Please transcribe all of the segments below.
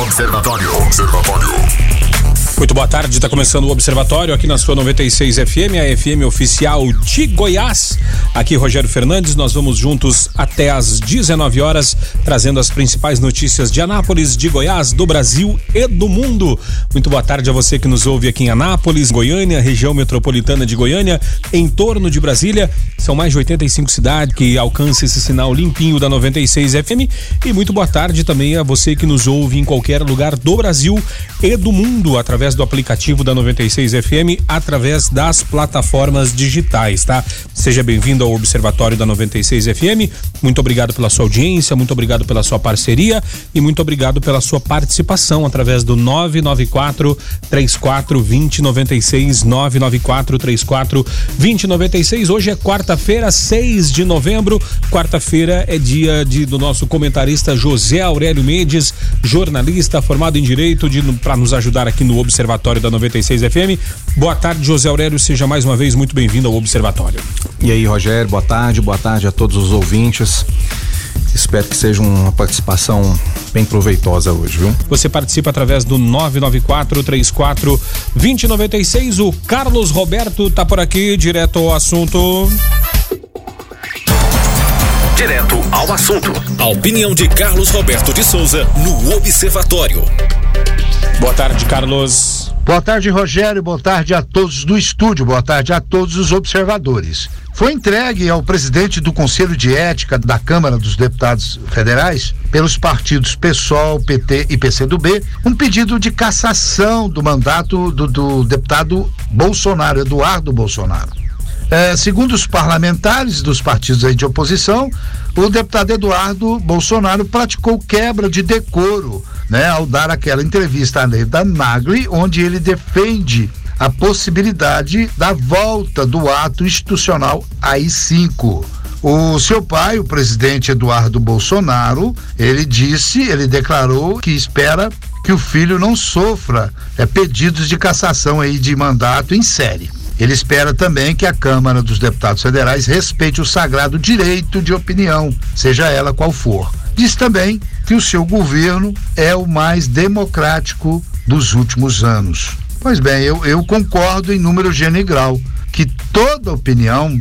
Observatório. Observatório. Muito boa tarde, está começando o Observatório aqui na sua 96 FM, a FM oficial de Goiás. Aqui Rogério Fernandes, nós vamos juntos até às 19 horas, trazendo as principais notícias de Anápolis, de Goiás, do Brasil e do mundo. Muito boa tarde a você que nos ouve aqui em Anápolis, Goiânia, região metropolitana de Goiânia, em torno de Brasília. São mais de 85 cidades que alcançam esse sinal limpinho da 96 FM. E muito boa tarde também a você que nos ouve em qualquer lugar do Brasil e do mundo através através do aplicativo da 96 FM, através das plataformas digitais, tá? Seja bem-vindo ao Observatório da 96 FM. Muito obrigado pela sua audiência, muito obrigado pela sua parceria e muito obrigado pela sua participação através do 994 34 2096 994 34 2096. Hoje é quarta-feira, 6 de novembro. Quarta-feira é dia de, do nosso comentarista José Aurélio Mendes, jornalista formado em direito, para nos ajudar aqui no Observatório Observatório da 96 FM. Boa tarde, José Aurélio, seja mais uma vez muito bem-vindo ao Observatório. E aí, Rogério, boa tarde, boa tarde a todos os ouvintes. Espero que seja uma participação bem proveitosa hoje, viu? Você participa através do 994 34 2096. O Carlos Roberto tá por aqui, direto ao assunto. Direto ao assunto. A opinião de Carlos Roberto de Souza no Observatório. Boa tarde, Carlos. Boa tarde, Rogério. Boa tarde a todos do estúdio. Boa tarde a todos os observadores. Foi entregue ao presidente do Conselho de Ética da Câmara dos Deputados Federais, pelos partidos PSOL, PT e PCdoB, um pedido de cassação do mandato do, do deputado Bolsonaro, Eduardo Bolsonaro. É, segundo os parlamentares dos partidos de oposição, o deputado Eduardo Bolsonaro praticou quebra de decoro, né, ao dar aquela entrevista à Neida Nagli, onde ele defende a possibilidade da volta do ato institucional AI-5. O seu pai, o presidente Eduardo Bolsonaro, ele disse, ele declarou que espera que o filho não sofra é, pedidos de cassação aí de mandato em série. Ele espera também que a Câmara dos Deputados Federais respeite o sagrado direito de opinião, seja ela qual for. Diz também que o seu governo é o mais democrático dos últimos anos. Pois bem, eu, eu concordo em número, grau que toda opinião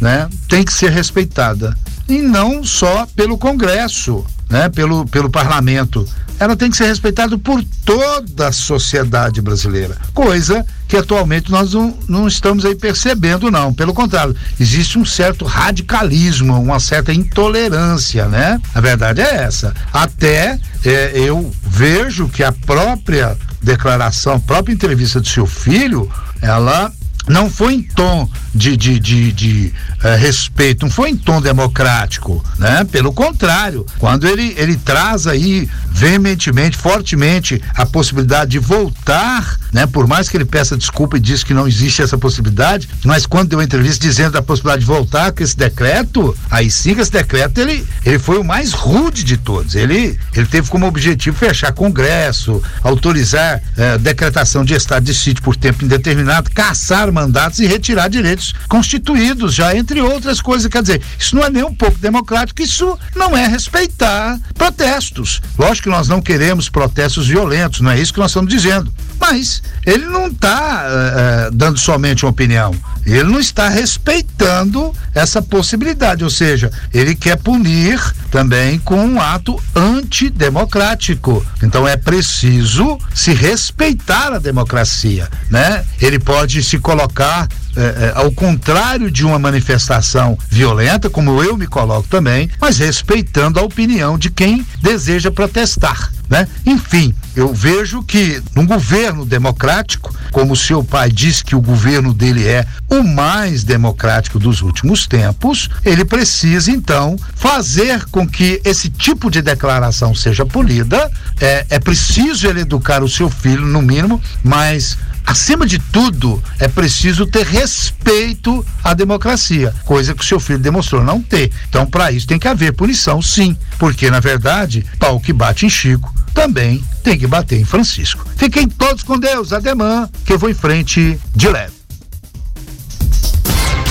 né, tem que ser respeitada. E não só pelo Congresso, né, pelo, pelo parlamento ela tem que ser respeitada por toda a sociedade brasileira, coisa que atualmente nós não, não estamos aí percebendo, não. Pelo contrário, existe um certo radicalismo, uma certa intolerância, né? A verdade é essa. Até é, eu vejo que a própria declaração, a própria entrevista do seu filho, ela não foi em tom de, de, de, de eh, respeito, não foi em tom democrático, né? Pelo contrário, quando ele, ele traz aí veementemente, fortemente a possibilidade de voltar, né? Por mais que ele peça desculpa e diz que não existe essa possibilidade, mas quando deu a entrevista dizendo da possibilidade de voltar com esse decreto, aí sim que esse decreto ele, ele foi o mais rude de todos. Ele, ele teve como objetivo fechar Congresso, autorizar eh, decretação de estado de sítio por tempo indeterminado, caçar mandatos e retirar direitos constituídos, já entre outras coisas. Quer dizer, isso não é nem um pouco democrático, isso não é respeitar protestos. Lógico que nós não queremos protestos violentos, não é isso que nós estamos dizendo. Mas ele não está uh, eh, eh, dando somente uma opinião, ele não está respeitando essa possibilidade, ou seja, ele quer punir também com um ato antidemocrático. Então é preciso se respeitar a democracia, né? Ele pode se colocar é, é, ao contrário de uma manifestação violenta, como eu me coloco também, mas respeitando a opinião de quem deseja protestar. Né? Enfim, eu vejo que num governo democrático, como seu pai diz que o governo dele é o mais democrático dos últimos tempos, ele precisa então fazer com que esse tipo de declaração seja polida. É, é preciso ele educar o seu filho, no mínimo, mas acima de tudo, é preciso ter respeito à democracia, coisa que o seu filho demonstrou não ter. Então, para isso tem que haver punição, sim, porque na verdade, pau que bate em Chico também tem que bater em Francisco. Fiquem todos com Deus, ademã, que eu vou em frente de leve.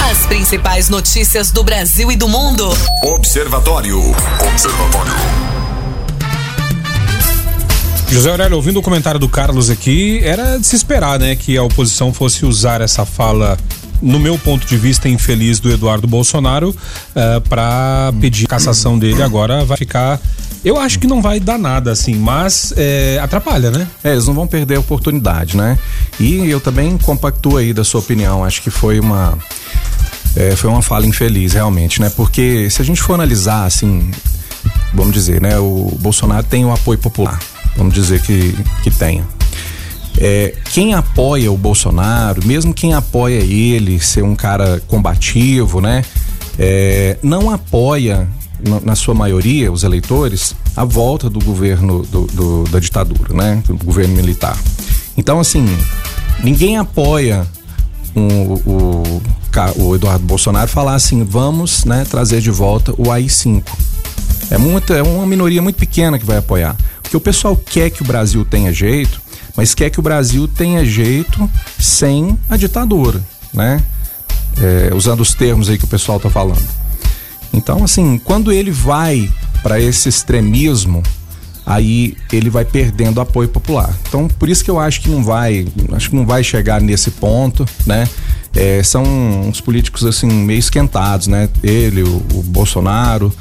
As principais notícias do Brasil e do mundo. Observatório. Observatório. José Aurélio, ouvindo o comentário do Carlos aqui, era de se esperar, né, que a oposição fosse usar essa fala no meu ponto de vista, infeliz do Eduardo Bolsonaro uh, eh, para pedir cassação dele. Agora vai ficar. Eu acho que não vai dar nada, assim, mas é, atrapalha, né? É, eles não vão perder a oportunidade, né? E eu também compactuo aí da sua opinião. Acho que foi uma. É, foi uma fala infeliz, realmente, né? Porque se a gente for analisar, assim, vamos dizer, né? O Bolsonaro tem o apoio popular. Vamos dizer que, que tenha. É, quem apoia o Bolsonaro, mesmo quem apoia ele ser um cara combativo, né? É, não apoia, na sua maioria, os eleitores, a volta do governo do, do, da ditadura, né? Do governo militar. Então, assim, ninguém apoia um, o, o, Eduardo Bolsonaro falar assim, vamos né, trazer de volta o AI-5. É, muito, é uma minoria muito pequena que vai apoiar. Porque o pessoal quer que o Brasil tenha jeito, mas quer que o Brasil tenha jeito sem a ditadura, né? É, usando os termos aí que o pessoal está falando. Então, assim, quando ele vai para esse extremismo, aí ele vai perdendo apoio popular. Então, por isso que eu acho que não vai, acho que não vai chegar nesse ponto, né? É, são uns políticos assim meio esquentados, né? Ele, o, o Bolsonaro,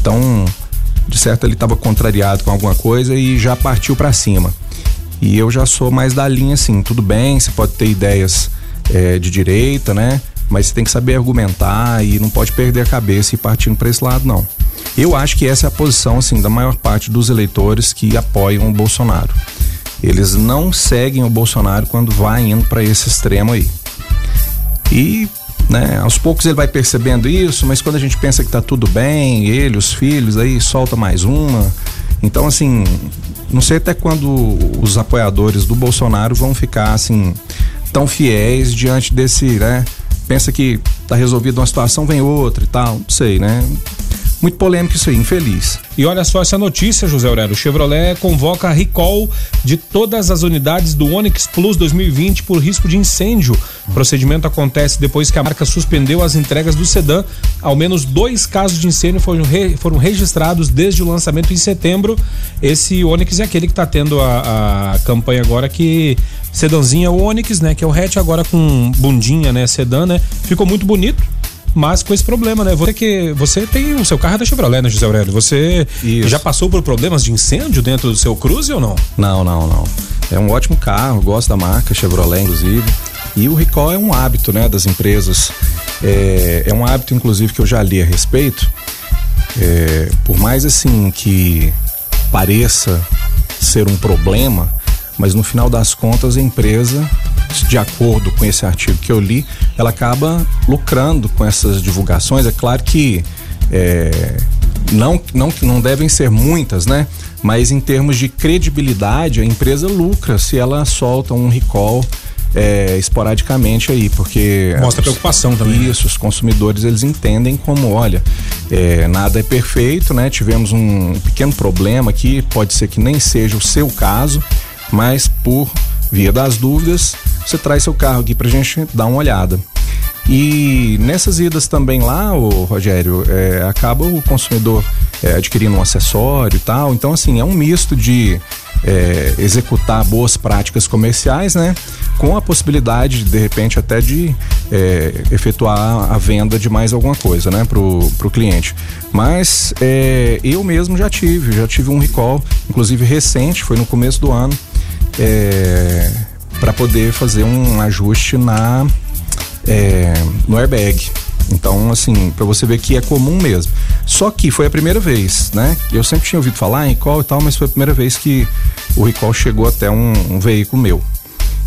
então de certo ele estava contrariado com alguma coisa e já partiu para cima. E eu já sou mais da linha assim, tudo bem, você pode ter ideias é, de direita, né? Mas você tem que saber argumentar e não pode perder a cabeça e partindo para esse lado, não. Eu acho que essa é a posição, assim, da maior parte dos eleitores que apoiam o Bolsonaro. Eles não seguem o Bolsonaro quando vai indo para esse extremo aí. E, né, aos poucos ele vai percebendo isso, mas quando a gente pensa que tá tudo bem, ele, os filhos, aí solta mais uma. Então, assim, não sei até quando os apoiadores do Bolsonaro vão ficar assim tão fiéis diante desse, né? Pensa que tá resolvida uma situação, vem outra e tal, não sei, né? Muito polêmico isso aí, infeliz. E olha só essa notícia, José Aurélio. O Chevrolet convoca recall de todas as unidades do Onix Plus 2020 por risco de incêndio. O procedimento acontece depois que a marca suspendeu as entregas do sedã. Ao menos dois casos de incêndio foram, re, foram registrados desde o lançamento em setembro. Esse Onix é aquele que está tendo a, a campanha agora que sedãzinha Onix, né? Que é o hatch agora com bundinha, né? Sedã, né? Ficou muito bonito mas com esse problema, né? Você que você tem o seu carro é da Chevrolet, né, José Aurélio? Você Isso. já passou por problemas de incêndio dentro do seu Cruze ou não? Não, não, não. É um ótimo carro, gosto da marca Chevrolet, inclusive. E o recall é um hábito, né, das empresas. É, é um hábito, inclusive, que eu já li a respeito. É, por mais assim que pareça ser um problema, mas no final das contas a empresa de acordo com esse artigo que eu li, ela acaba lucrando com essas divulgações. É claro que é, não, não, não devem ser muitas, né? Mas em termos de credibilidade, a empresa lucra se ela solta um recall é, esporadicamente aí, porque mostra preocupação também. Né? Isso, os consumidores eles entendem como, olha, é, nada é perfeito, né? Tivemos um pequeno problema aqui, pode ser que nem seja o seu caso, mas por via das dúvidas, você traz seu carro aqui pra gente dar uma olhada. E nessas idas também lá, o Rogério, é, acaba o consumidor é, adquirindo um acessório e tal. Então, assim, é um misto de é, executar boas práticas comerciais, né? Com a possibilidade, de repente, até de é, efetuar a venda de mais alguma coisa, né? Pro, pro cliente. Mas é, eu mesmo já tive, já tive um recall, inclusive recente, foi no começo do ano. É, para poder fazer um ajuste na é, no airbag. Então, assim, para você ver que é comum mesmo. Só que foi a primeira vez, né? Eu sempre tinha ouvido falar em recall e tal, mas foi a primeira vez que o recall chegou até um, um veículo meu.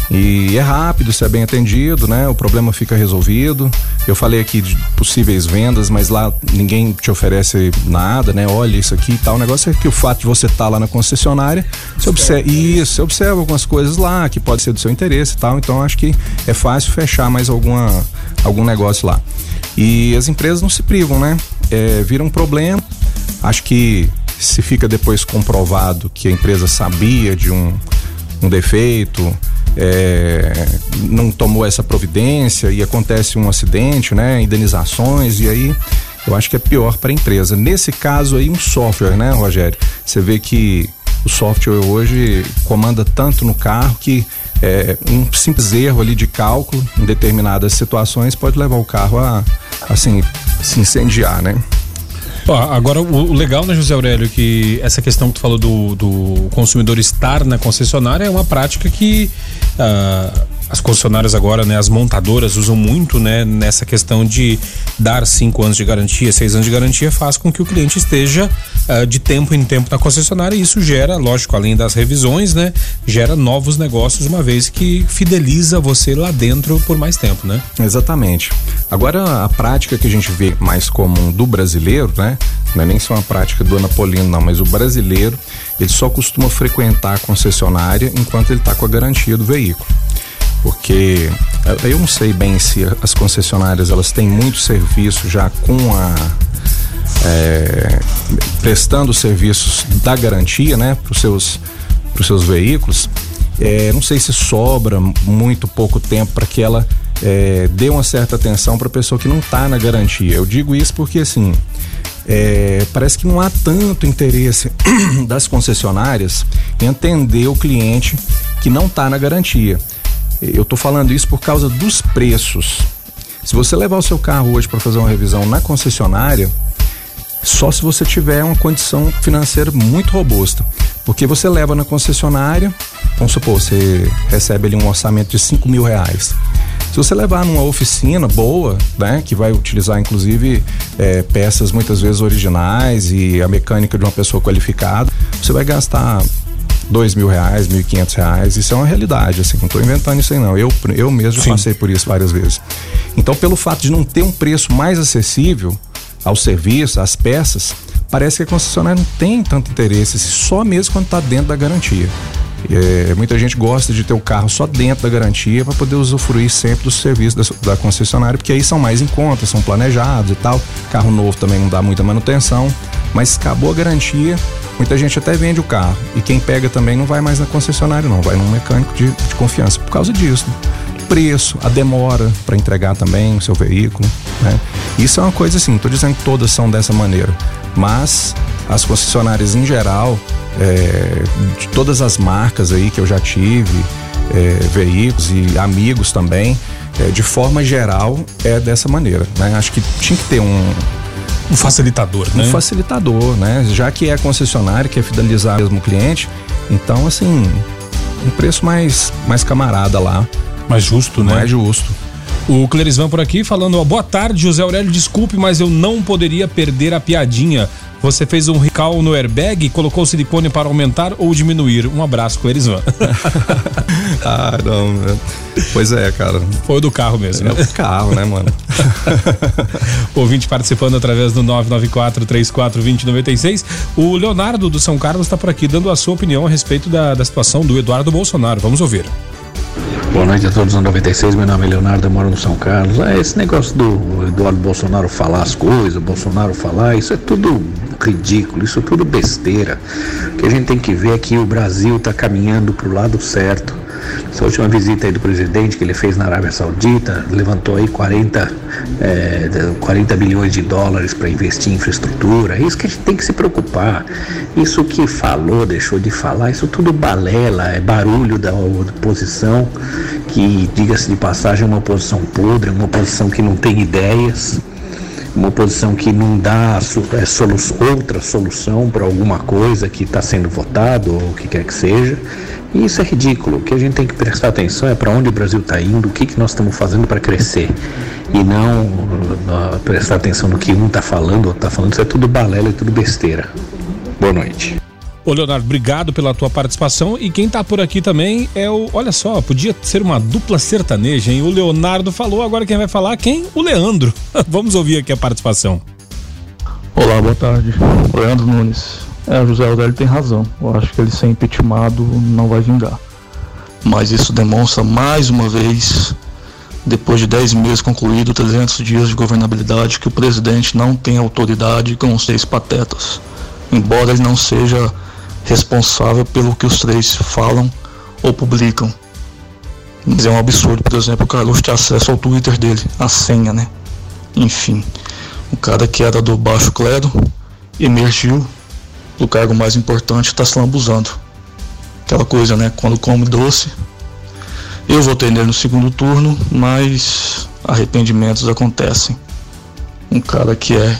E é rápido, se é bem atendido, né? O problema fica resolvido. Eu falei aqui de possíveis vendas, mas lá ninguém te oferece nada, né? Olha isso aqui e tal. O negócio é que o fato de você estar tá lá na concessionária, você observa, isso, você observa algumas coisas lá que pode ser do seu interesse e tal. Então acho que é fácil fechar mais alguma, algum negócio lá. E as empresas não se privam, né? É, vira um problema. Acho que se fica depois comprovado que a empresa sabia de um, um defeito, é, não tomou essa providência e acontece um acidente, né? Indenizações e aí eu acho que é pior para a empresa. Nesse caso aí um software, né, Rogério? Você vê que o software hoje comanda tanto no carro que é, um simples erro ali de cálculo em determinadas situações pode levar o carro a assim se incendiar, né? Agora, o, o, legal, né, José Aurélio, que essa questão que tu falou do, do consumidor estar na concessionária é uma prática que uh, as concessionárias agora, né, as montadoras usam muito, né, nessa questão de dar cinco anos de garantia, seis anos de garantia, faz com que o cliente esteja uh, de tempo em tempo na concessionária e isso gera, lógico, além das revisões, né, gera novos negócios, uma vez que fideliza você lá dentro por mais tempo, né? Exatamente. Agora, a prática que a gente vê mais comum do brasileiro, né, não é nem só uma prática do Anapolino, não, mas o brasileiro, ele só costuma frequentar a concessionária enquanto ele está com a garantia do veículo porque eu não sei bem se as concessionárias elas têm muito serviço já com a é, prestando serviços da garantia, né, para os seus para os seus veículos. É, não sei se sobra muito pouco tempo para que ela é, dê uma certa atenção para a pessoa que não está na garantia. Eu digo isso porque assim é, parece que não há tanto interesse das concessionárias em atender o cliente que não está na garantia. Eu estou falando isso por causa dos preços. Se você levar o seu carro hoje para fazer uma revisão na concessionária, só se você tiver uma condição financeira muito robusta. Porque você leva na concessionária, vamos supor, você recebe ali um orçamento de 5 mil reais. Se você levar numa oficina boa, né, que vai utilizar inclusive é, peças muitas vezes originais e a mecânica de uma pessoa qualificada, você vai gastar dois mil reais, mil e quinhentos reais, isso é uma realidade, assim, não estou inventando isso aí não, eu, eu mesmo Sim. passei por isso várias vezes. Então, pelo fato de não ter um preço mais acessível ao serviço, às peças, parece que a concessionária não tem tanto interesse, só mesmo quando está dentro da garantia. É, muita gente gosta de ter o carro só dentro da garantia para poder usufruir sempre dos serviços da, da, concessionária, porque aí são mais em conta, são planejados e tal. Carro novo também não dá muita manutenção, mas acabou a garantia, Muita gente até vende o carro e quem pega também não vai mais na concessionária, não, vai num mecânico de, de confiança por causa disso. Né? preço, a demora para entregar também o seu veículo, né? Isso é uma coisa assim, estou dizendo que todas são dessa maneira, mas as concessionárias em geral, é, de todas as marcas aí que eu já tive, é, veículos e amigos também, é, de forma geral é dessa maneira, né? Acho que tinha que ter um, um facilitador, né? Um facilitador, né? Já que é concessionário, que é fidelizar mesmo o cliente, então assim, um preço mais, mais camarada lá. Mais justo, né? Mais justo. O Clerisvan por aqui falando, ó, boa tarde, José Aurélio, desculpe, mas eu não poderia perder a piadinha. Você fez um recall no airbag, colocou silicone para aumentar ou diminuir. Um abraço, Clerisvan. ah, não. Pois é, cara. Foi o do carro mesmo, é né? o carro, né, mano? Ouvinte participando através do 994 34 2096. O Leonardo do São Carlos está por aqui dando a sua opinião a respeito da, da situação do Eduardo Bolsonaro. Vamos ouvir. Boa noite a todos no 96, meu nome é Leonardo, eu moro no São Carlos. É, esse negócio do Eduardo Bolsonaro falar as coisas, o Bolsonaro falar, isso é tudo ridículo, isso é tudo besteira. O que a gente tem que ver é que o Brasil está caminhando para o lado certo. Essa última visita aí do presidente que ele fez na Arábia Saudita levantou aí 40, é, 40 bilhões de dólares para investir em infraestrutura. É isso que a gente tem que se preocupar. Isso que falou, deixou de falar, isso tudo balela, é barulho da oposição, que, diga-se de passagem, é uma oposição podre, uma oposição que não tem ideias uma oposição que não dá é, solu outra solução para alguma coisa que está sendo votado ou o que quer que seja. E isso é ridículo. O que a gente tem que prestar atenção é para onde o Brasil está indo, o que, que nós estamos fazendo para crescer. E não uh, prestar atenção no que um está falando ou está falando. Isso é tudo balela e tudo besteira. Boa noite. Ô Leonardo, obrigado pela tua participação. E quem tá por aqui também é o. Olha só, podia ser uma dupla sertaneja, hein? O Leonardo falou, agora quem vai falar? Quem? O Leandro. Vamos ouvir aqui a participação. Olá, boa tarde. Leandro Nunes. É, José Aurélio tem razão. Eu acho que ele ser impeachmentado não vai vingar. Mas isso demonstra mais uma vez, depois de 10 meses concluído, 300 dias de governabilidade, que o presidente não tem autoridade com os seis patetas. Embora ele não seja responsável pelo que os três falam ou publicam. Mas é um absurdo, por exemplo, o Carlos ter acesso ao Twitter dele, a senha, né? Enfim, o cara que era do baixo clero emergiu do cargo mais importante está se lambuzando. Aquela coisa, né? Quando come doce. Eu votei nele no segundo turno, mas arrependimentos acontecem. Um cara que é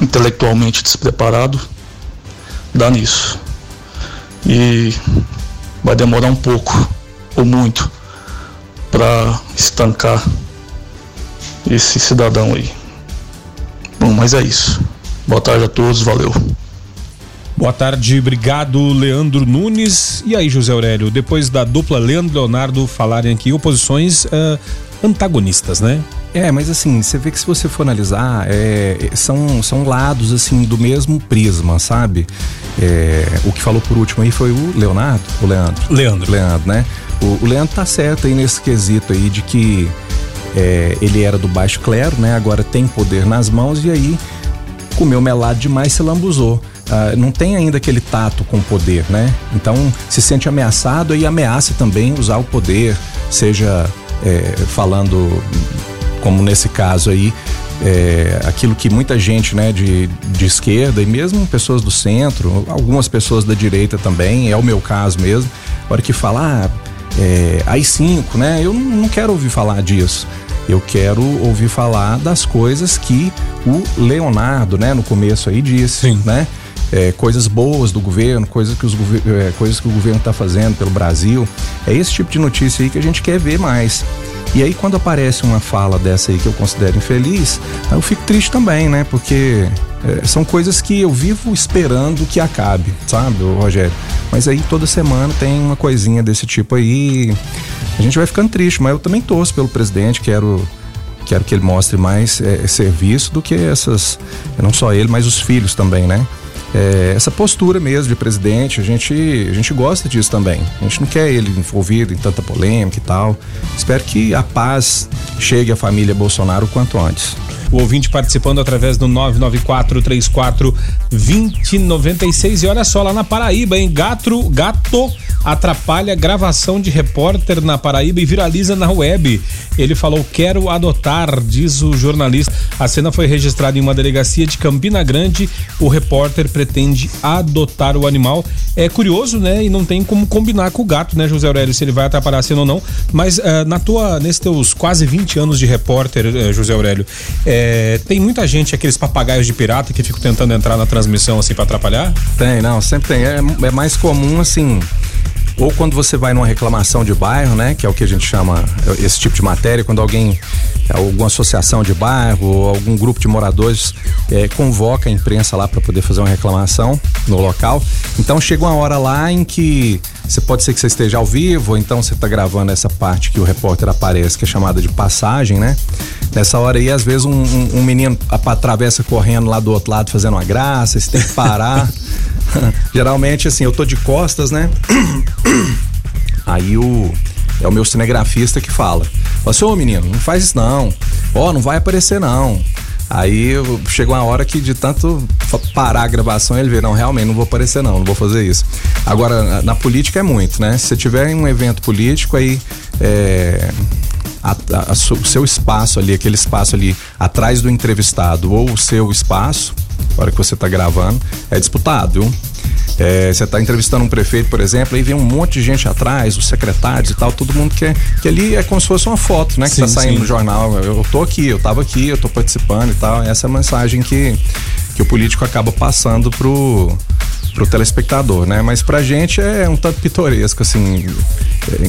intelectualmente despreparado dá nisso. E vai demorar um pouco ou muito para estancar esse cidadão aí. Bom, mas é isso. Boa tarde a todos, valeu. Boa tarde, obrigado Leandro Nunes. E aí, José Aurélio, depois da dupla Leandro e Leonardo falarem aqui oposições uh, antagonistas, né? É, mas assim, você vê que se você for analisar, é, são, são lados assim do mesmo prisma, sabe? É, o que falou por último aí foi o Leonardo, o Leandro. Leandro. Leandro, né? O, o Leandro tá certo aí nesse quesito aí de que é, ele era do baixo clero, né? Agora tem poder nas mãos e aí comeu melado demais, se lambuzou. Uh, não tem ainda aquele tato com o poder, né? Então se sente ameaçado e ameaça também usar o poder, seja é, falando como nesse caso aí, é, aquilo que muita gente né, de, de esquerda e mesmo pessoas do centro, algumas pessoas da direita também, é o meu caso mesmo, a hora que falar ah, é, AI-5, né? Eu não quero ouvir falar disso. Eu quero ouvir falar das coisas que o Leonardo, né, no começo aí disse, Sim. né? É, coisas boas do governo, coisas que, os, é, coisas que o governo está fazendo pelo Brasil. É esse tipo de notícia aí que a gente quer ver mais. E aí quando aparece uma fala dessa aí que eu considero infeliz, eu fico triste também, né? Porque é, são coisas que eu vivo esperando que acabe, sabe, Rogério? Mas aí toda semana tem uma coisinha desse tipo aí. A gente vai ficando triste, mas eu também torço pelo presidente, quero quero que ele mostre mais é, serviço do que essas, não só ele, mas os filhos também, né? É, essa postura mesmo de presidente, a gente, a gente gosta disso também. A gente não quer ele envolvido em tanta polêmica e tal. Espero que a paz chegue à família Bolsonaro o quanto antes. O ouvinte participando através do 994 34 2096 e olha só lá na Paraíba, hein? Gato, gato atrapalha gravação de repórter na Paraíba e viraliza na web. Ele falou: "Quero adotar", diz o jornalista. A cena foi registrada em uma delegacia de Campina Grande. O repórter pretende adotar o animal. É curioso, né? E não tem como combinar com o gato, né, José Aurélio, se ele vai atrapalhar a cena ou não. Mas uh, na tua, nesses teus quase 20 anos de repórter, uh, José Aurélio, uh, tem muita gente, aqueles papagaios de pirata que ficam tentando entrar na transmissão assim para atrapalhar? Tem, não, sempre tem. É, é mais comum assim ou quando você vai numa reclamação de bairro, né, que é o que a gente chama esse tipo de matéria, quando alguém, alguma associação de bairro ou algum grupo de moradores é, convoca a imprensa lá para poder fazer uma reclamação no local. Então chega uma hora lá em que você pode ser que você esteja ao vivo, ou então você está gravando essa parte que o repórter aparece, que é chamada de passagem, né? Nessa hora aí, às vezes, um, um, um menino atravessa correndo lá do outro lado fazendo uma graça, você tem que parar. Geralmente, assim, eu tô de costas, né? Aí o. É o meu cinegrafista que fala. Fala assim, ô menino, não faz isso não. Ó, oh, não vai aparecer não. Aí chegou uma hora que de tanto parar a gravação, ele vê, não, realmente não vou aparecer não, não vou fazer isso. Agora, na, política é muito, né? Se tiver um evento político, aí é, a, a, o seu espaço ali, aquele espaço ali atrás do entrevistado ou o seu espaço, na hora que você está gravando, é disputado, viu? É, você está entrevistando um prefeito, por exemplo, aí vem um monte de gente atrás, os secretários e tal, todo mundo quer. Que ali é como se fosse uma foto, né? Que sim, tá saindo sim. no jornal. Eu, tô aqui, eu tava aqui, eu tô participando e tal. Essa é a mensagem que, que o político acaba passando pro pro telespectador, né? Mas pra gente é um tanto pitoresco, assim.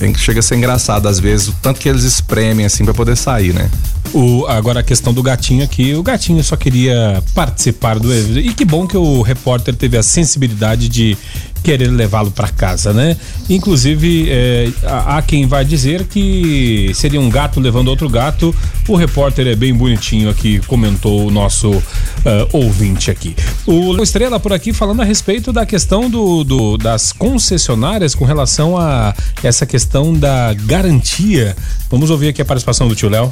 É, chega a ser engraçado às vezes, o tanto que eles espremem, assim, pra poder sair, né? O, agora a questão do gatinho aqui, o gatinho só queria participar do evento. E que bom que o repórter teve a sensibilidade de querer levá-lo para casa, né? Inclusive, é, há quem vai dizer que seria um gato levando outro gato. O repórter é bem bonitinho aqui, comentou o nosso uh, ouvinte aqui. O Estrela por aqui falando a respeito da questão do, do, das concessionárias com relação a essa questão da garantia. Vamos ouvir aqui a participação do tio Léo.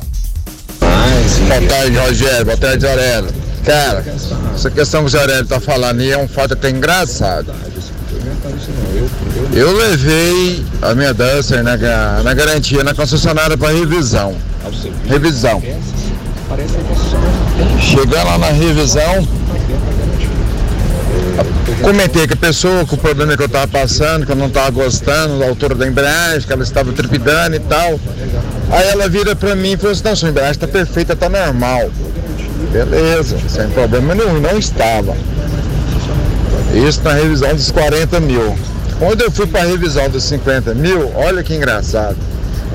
Boa tarde, Rogério. Boa tarde, Aurélio. Cara, essa questão que o Aurélio tá falando aí é um fato até engraçado. Eu levei a minha Duster na, na garantia na concessionária para revisão. Revisão. Chegar lá na revisão, Comentei com a pessoa com o problema que eu estava passando, que eu não estava gostando da altura da embreagem, que ela estava trepidando e tal. Aí ela vira para mim e falou assim, não, sua embreagem está perfeita, está normal. Beleza, sem problema nenhum, não estava. Isso na revisão dos 40 mil. Quando eu fui para a revisão dos 50 mil, olha que engraçado.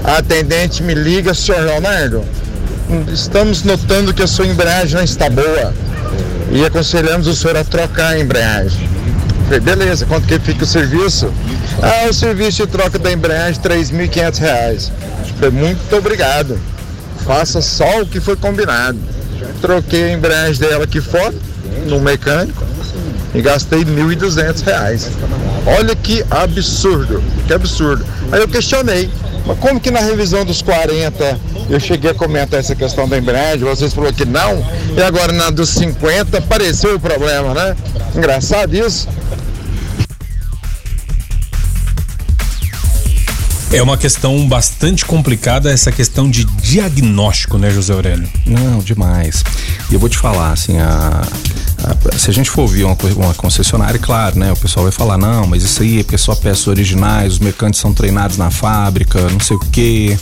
A atendente me liga, senhor Leonardo, estamos notando que a sua embreagem não está boa e aconselhamos o senhor a trocar a embreagem. Falei, beleza, quanto que fica o serviço? Ah, o serviço de troca da embreagem, R$ 3.500. Falei, muito obrigado. Faça só o que foi combinado. Troquei a embreagem dela aqui fora, no mecânico, e gastei R$ 1.200. Olha que absurdo, que absurdo. Aí eu questionei, mas como que na revisão dos 40 eu cheguei a comentar essa questão da embreagem, vocês falaram que não, e agora na dos 50 apareceu o problema, né? Engraçado isso. É uma questão bastante complicada essa questão de diagnóstico, né, José Aurélio? Não, demais. E eu vou te falar, assim, a, a, se a gente for ouvir uma, uma concessionária, claro, né, o pessoal vai falar, não, mas isso aí é porque é só peças originais, os mecânicos são treinados na fábrica, não sei o quê.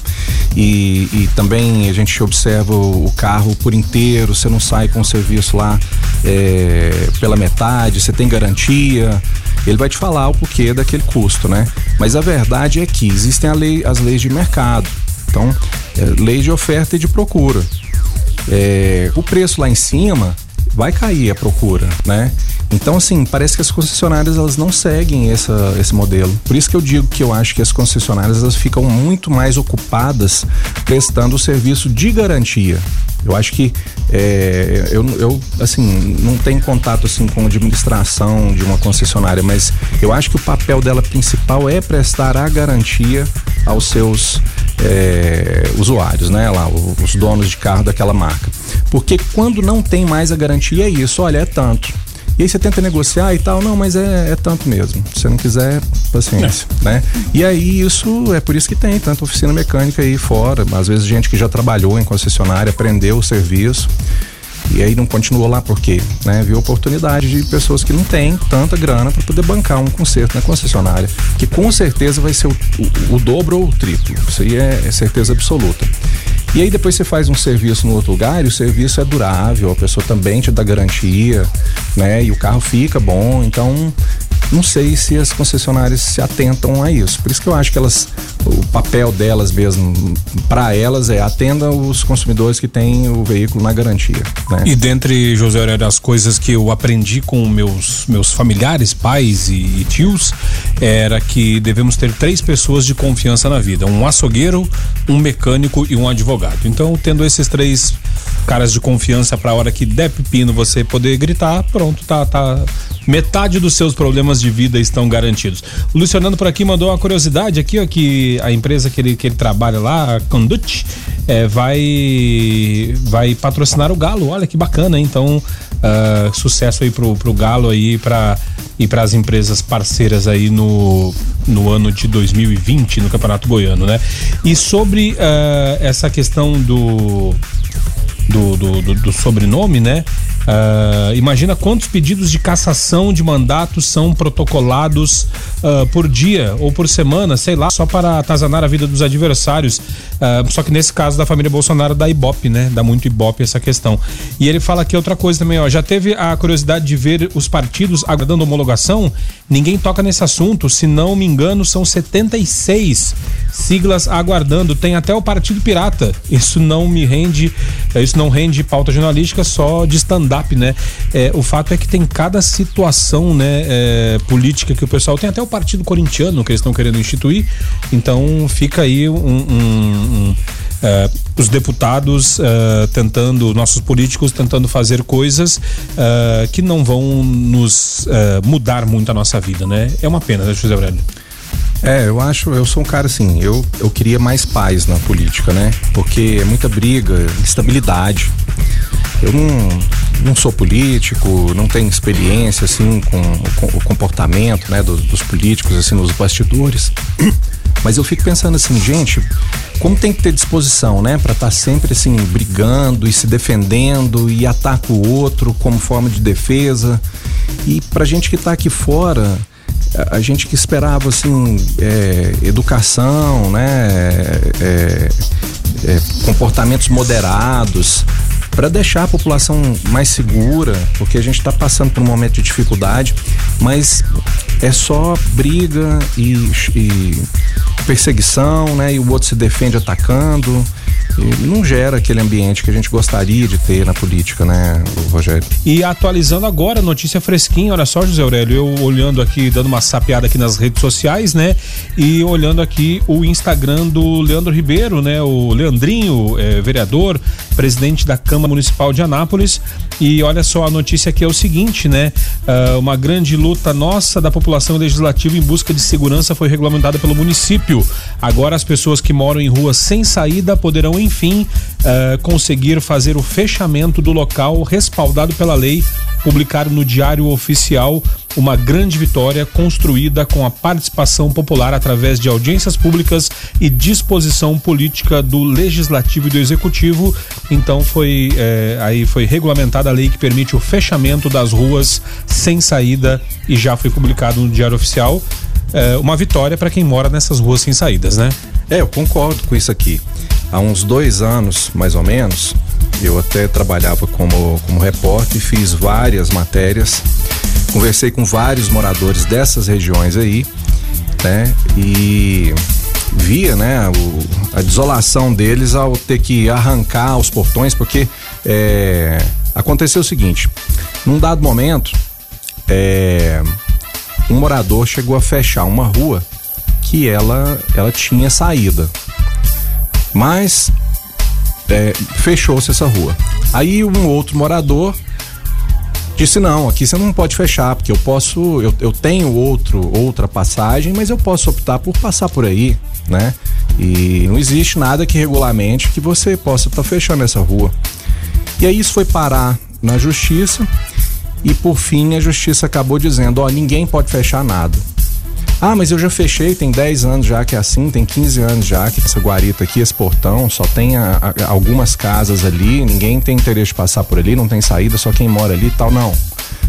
E, e também a gente observa o, o, carro por inteiro, você não sai com o serviço lá é, pela metade, você tem garantia ele vai te falar o porquê daquele custo, né? Mas a verdade é que existem lei, as leis de mercado. Então, é, lei de oferta e de procura. É, o preço lá em cima vai cair a procura, né? Então, assim, parece que as concessionárias elas não seguem essa, esse modelo. Por isso que eu digo que eu acho que as concessionárias elas ficam muito mais ocupadas prestando o serviço de garantia. Eu acho que é, eu, eu, assim, não tenho contato assim com a administração de uma concessionária, mas eu acho que o papel dela principal é prestar a garantia aos seus é, usuários, né? Lá, os donos de carro daquela marca. Porque quando não tem mais a garantia, é isso, olha, é tanto. E aí você tenta negociar e tal, não, mas é, é tanto mesmo. Se você não quiser, paciência, é. né? E aí isso é por isso que tem tanta oficina mecânica aí fora, às vezes gente que já trabalhou em concessionária, aprendeu o serviço e aí não continuou lá porque, né, viu oportunidade de pessoas que não têm tanta grana para poder bancar um conserto na concessionária, que com certeza vai ser o, o, o dobro ou o triplo. Isso aí é, é certeza absoluta. E aí depois você faz um serviço no outro lugar e o serviço é durável, a pessoa também te dá garantia, né? E o carro fica bom, então não sei se as concessionárias se atentam a isso. Por isso que eu acho que elas, o papel delas mesmo, para elas é atenda os consumidores que têm o veículo na garantia. Né? E dentre, José as coisas que eu aprendi com meus, meus familiares, pais e, e tios, era que devemos ter três pessoas de confiança na vida: um açougueiro, um mecânico e um advogado. Então, tendo esses três caras de confiança para a hora que der pepino você poder gritar, pronto, tá, tá. Metade dos seus problemas de vida estão garantidos. O Luciano por aqui mandou uma curiosidade aqui, ó, que a empresa que ele, que ele trabalha lá, a Conduct, é, vai vai patrocinar o Galo. Olha que bacana, hein? então uh, sucesso aí pro, pro Galo aí para e para as empresas parceiras aí no, no ano de 2020 no Campeonato Goiano, né? E sobre uh, essa questão do do, do, do, do sobrenome, né? Uh, imagina quantos pedidos de cassação de mandatos são protocolados uh, por dia ou por semana, sei lá, só para atazanar a vida dos adversários. Uh, só que nesse caso da família Bolsonaro dá ibope, né? Dá muito ibope essa questão. E ele fala aqui outra coisa também, ó. Já teve a curiosidade de ver os partidos aguardando homologação? Ninguém toca nesse assunto, se não me engano, são 76 siglas aguardando. Tem até o Partido Pirata. Isso não me rende, isso não rende pauta jornalística, só de stand-up, né? É, o fato é que tem cada situação, né, é, política que o pessoal tem até o Partido Corintiano que eles estão querendo instituir. Então fica aí um, um, um Uh, os deputados uh, tentando, nossos políticos tentando fazer coisas uh, que não vão nos mudar muito a nossa vida, né? É uma pena, né, José Aurélio? É, eu acho, eu sou um cara assim, eu, eu queria mais paz na política, né? Porque é muita briga, instabilidade. Eu não, não sou político, não tenho experiência assim com, com o comportamento, né, dos, dos políticos assim nos bastidores. Mas eu fico pensando assim, gente, como tem que ter disposição, né, para estar tá sempre assim brigando e se defendendo e ataca o outro como forma de defesa. E pra gente que tá aqui fora, a, gente que esperava assim é, educação, né, é, é, comportamentos moderados para deixar a população mais segura, porque a gente está passando por um momento de dificuldade, mas é só briga e, e perseguição, né? E o outro se defende atacando não gera aquele ambiente que a gente gostaria de ter na política, né, Rogério? E atualizando agora, notícia fresquinha, olha só, José Aurélio, eu olhando aqui, dando uma sapeada aqui nas redes sociais, né, e olhando aqui o Instagram do Leandro Ribeiro, né, o Leandrinho, é, vereador, presidente da Câmara Municipal de Anápolis, e olha só, a notícia aqui é o seguinte, né, uh, uma grande luta nossa da população legislativa em busca de segurança foi regulamentada pelo município. Agora as pessoas que moram em ruas sem saída poderão enfim, uh, conseguir fazer o fechamento do local respaldado pela lei, publicar no Diário Oficial uma grande vitória construída com a participação popular através de audiências públicas e disposição política do legislativo e do executivo. Então foi eh, aí foi regulamentada a lei que permite o fechamento das ruas sem saída e já foi publicado no Diário Oficial. Eh, uma vitória para quem mora nessas ruas sem saídas, né? É, eu concordo com isso aqui há uns dois anos, mais ou menos, eu até trabalhava como, como repórter fiz várias matérias. Conversei com vários moradores dessas regiões aí, né? E via, né, o, a desolação deles ao ter que arrancar os portões, porque é, aconteceu o seguinte: num dado momento, é, um morador chegou a fechar uma rua que ela, ela tinha saída, mas é, fechou-se essa rua. Aí um outro morador disse não, aqui você não pode fechar porque eu posso, eu, eu tenho outro outra passagem, mas eu posso optar por passar por aí, né? E não existe nada que regulamente que você possa estar tá fechando essa rua. E aí isso foi parar na justiça e por fim a justiça acabou dizendo, ó, ninguém pode fechar nada. Ah, mas eu já fechei, tem 10 anos já que é assim, tem 15 anos já que essa guarita aqui, esse portão, só tem a, a, algumas casas ali, ninguém tem interesse de passar por ali, não tem saída, só quem mora ali e tal, não.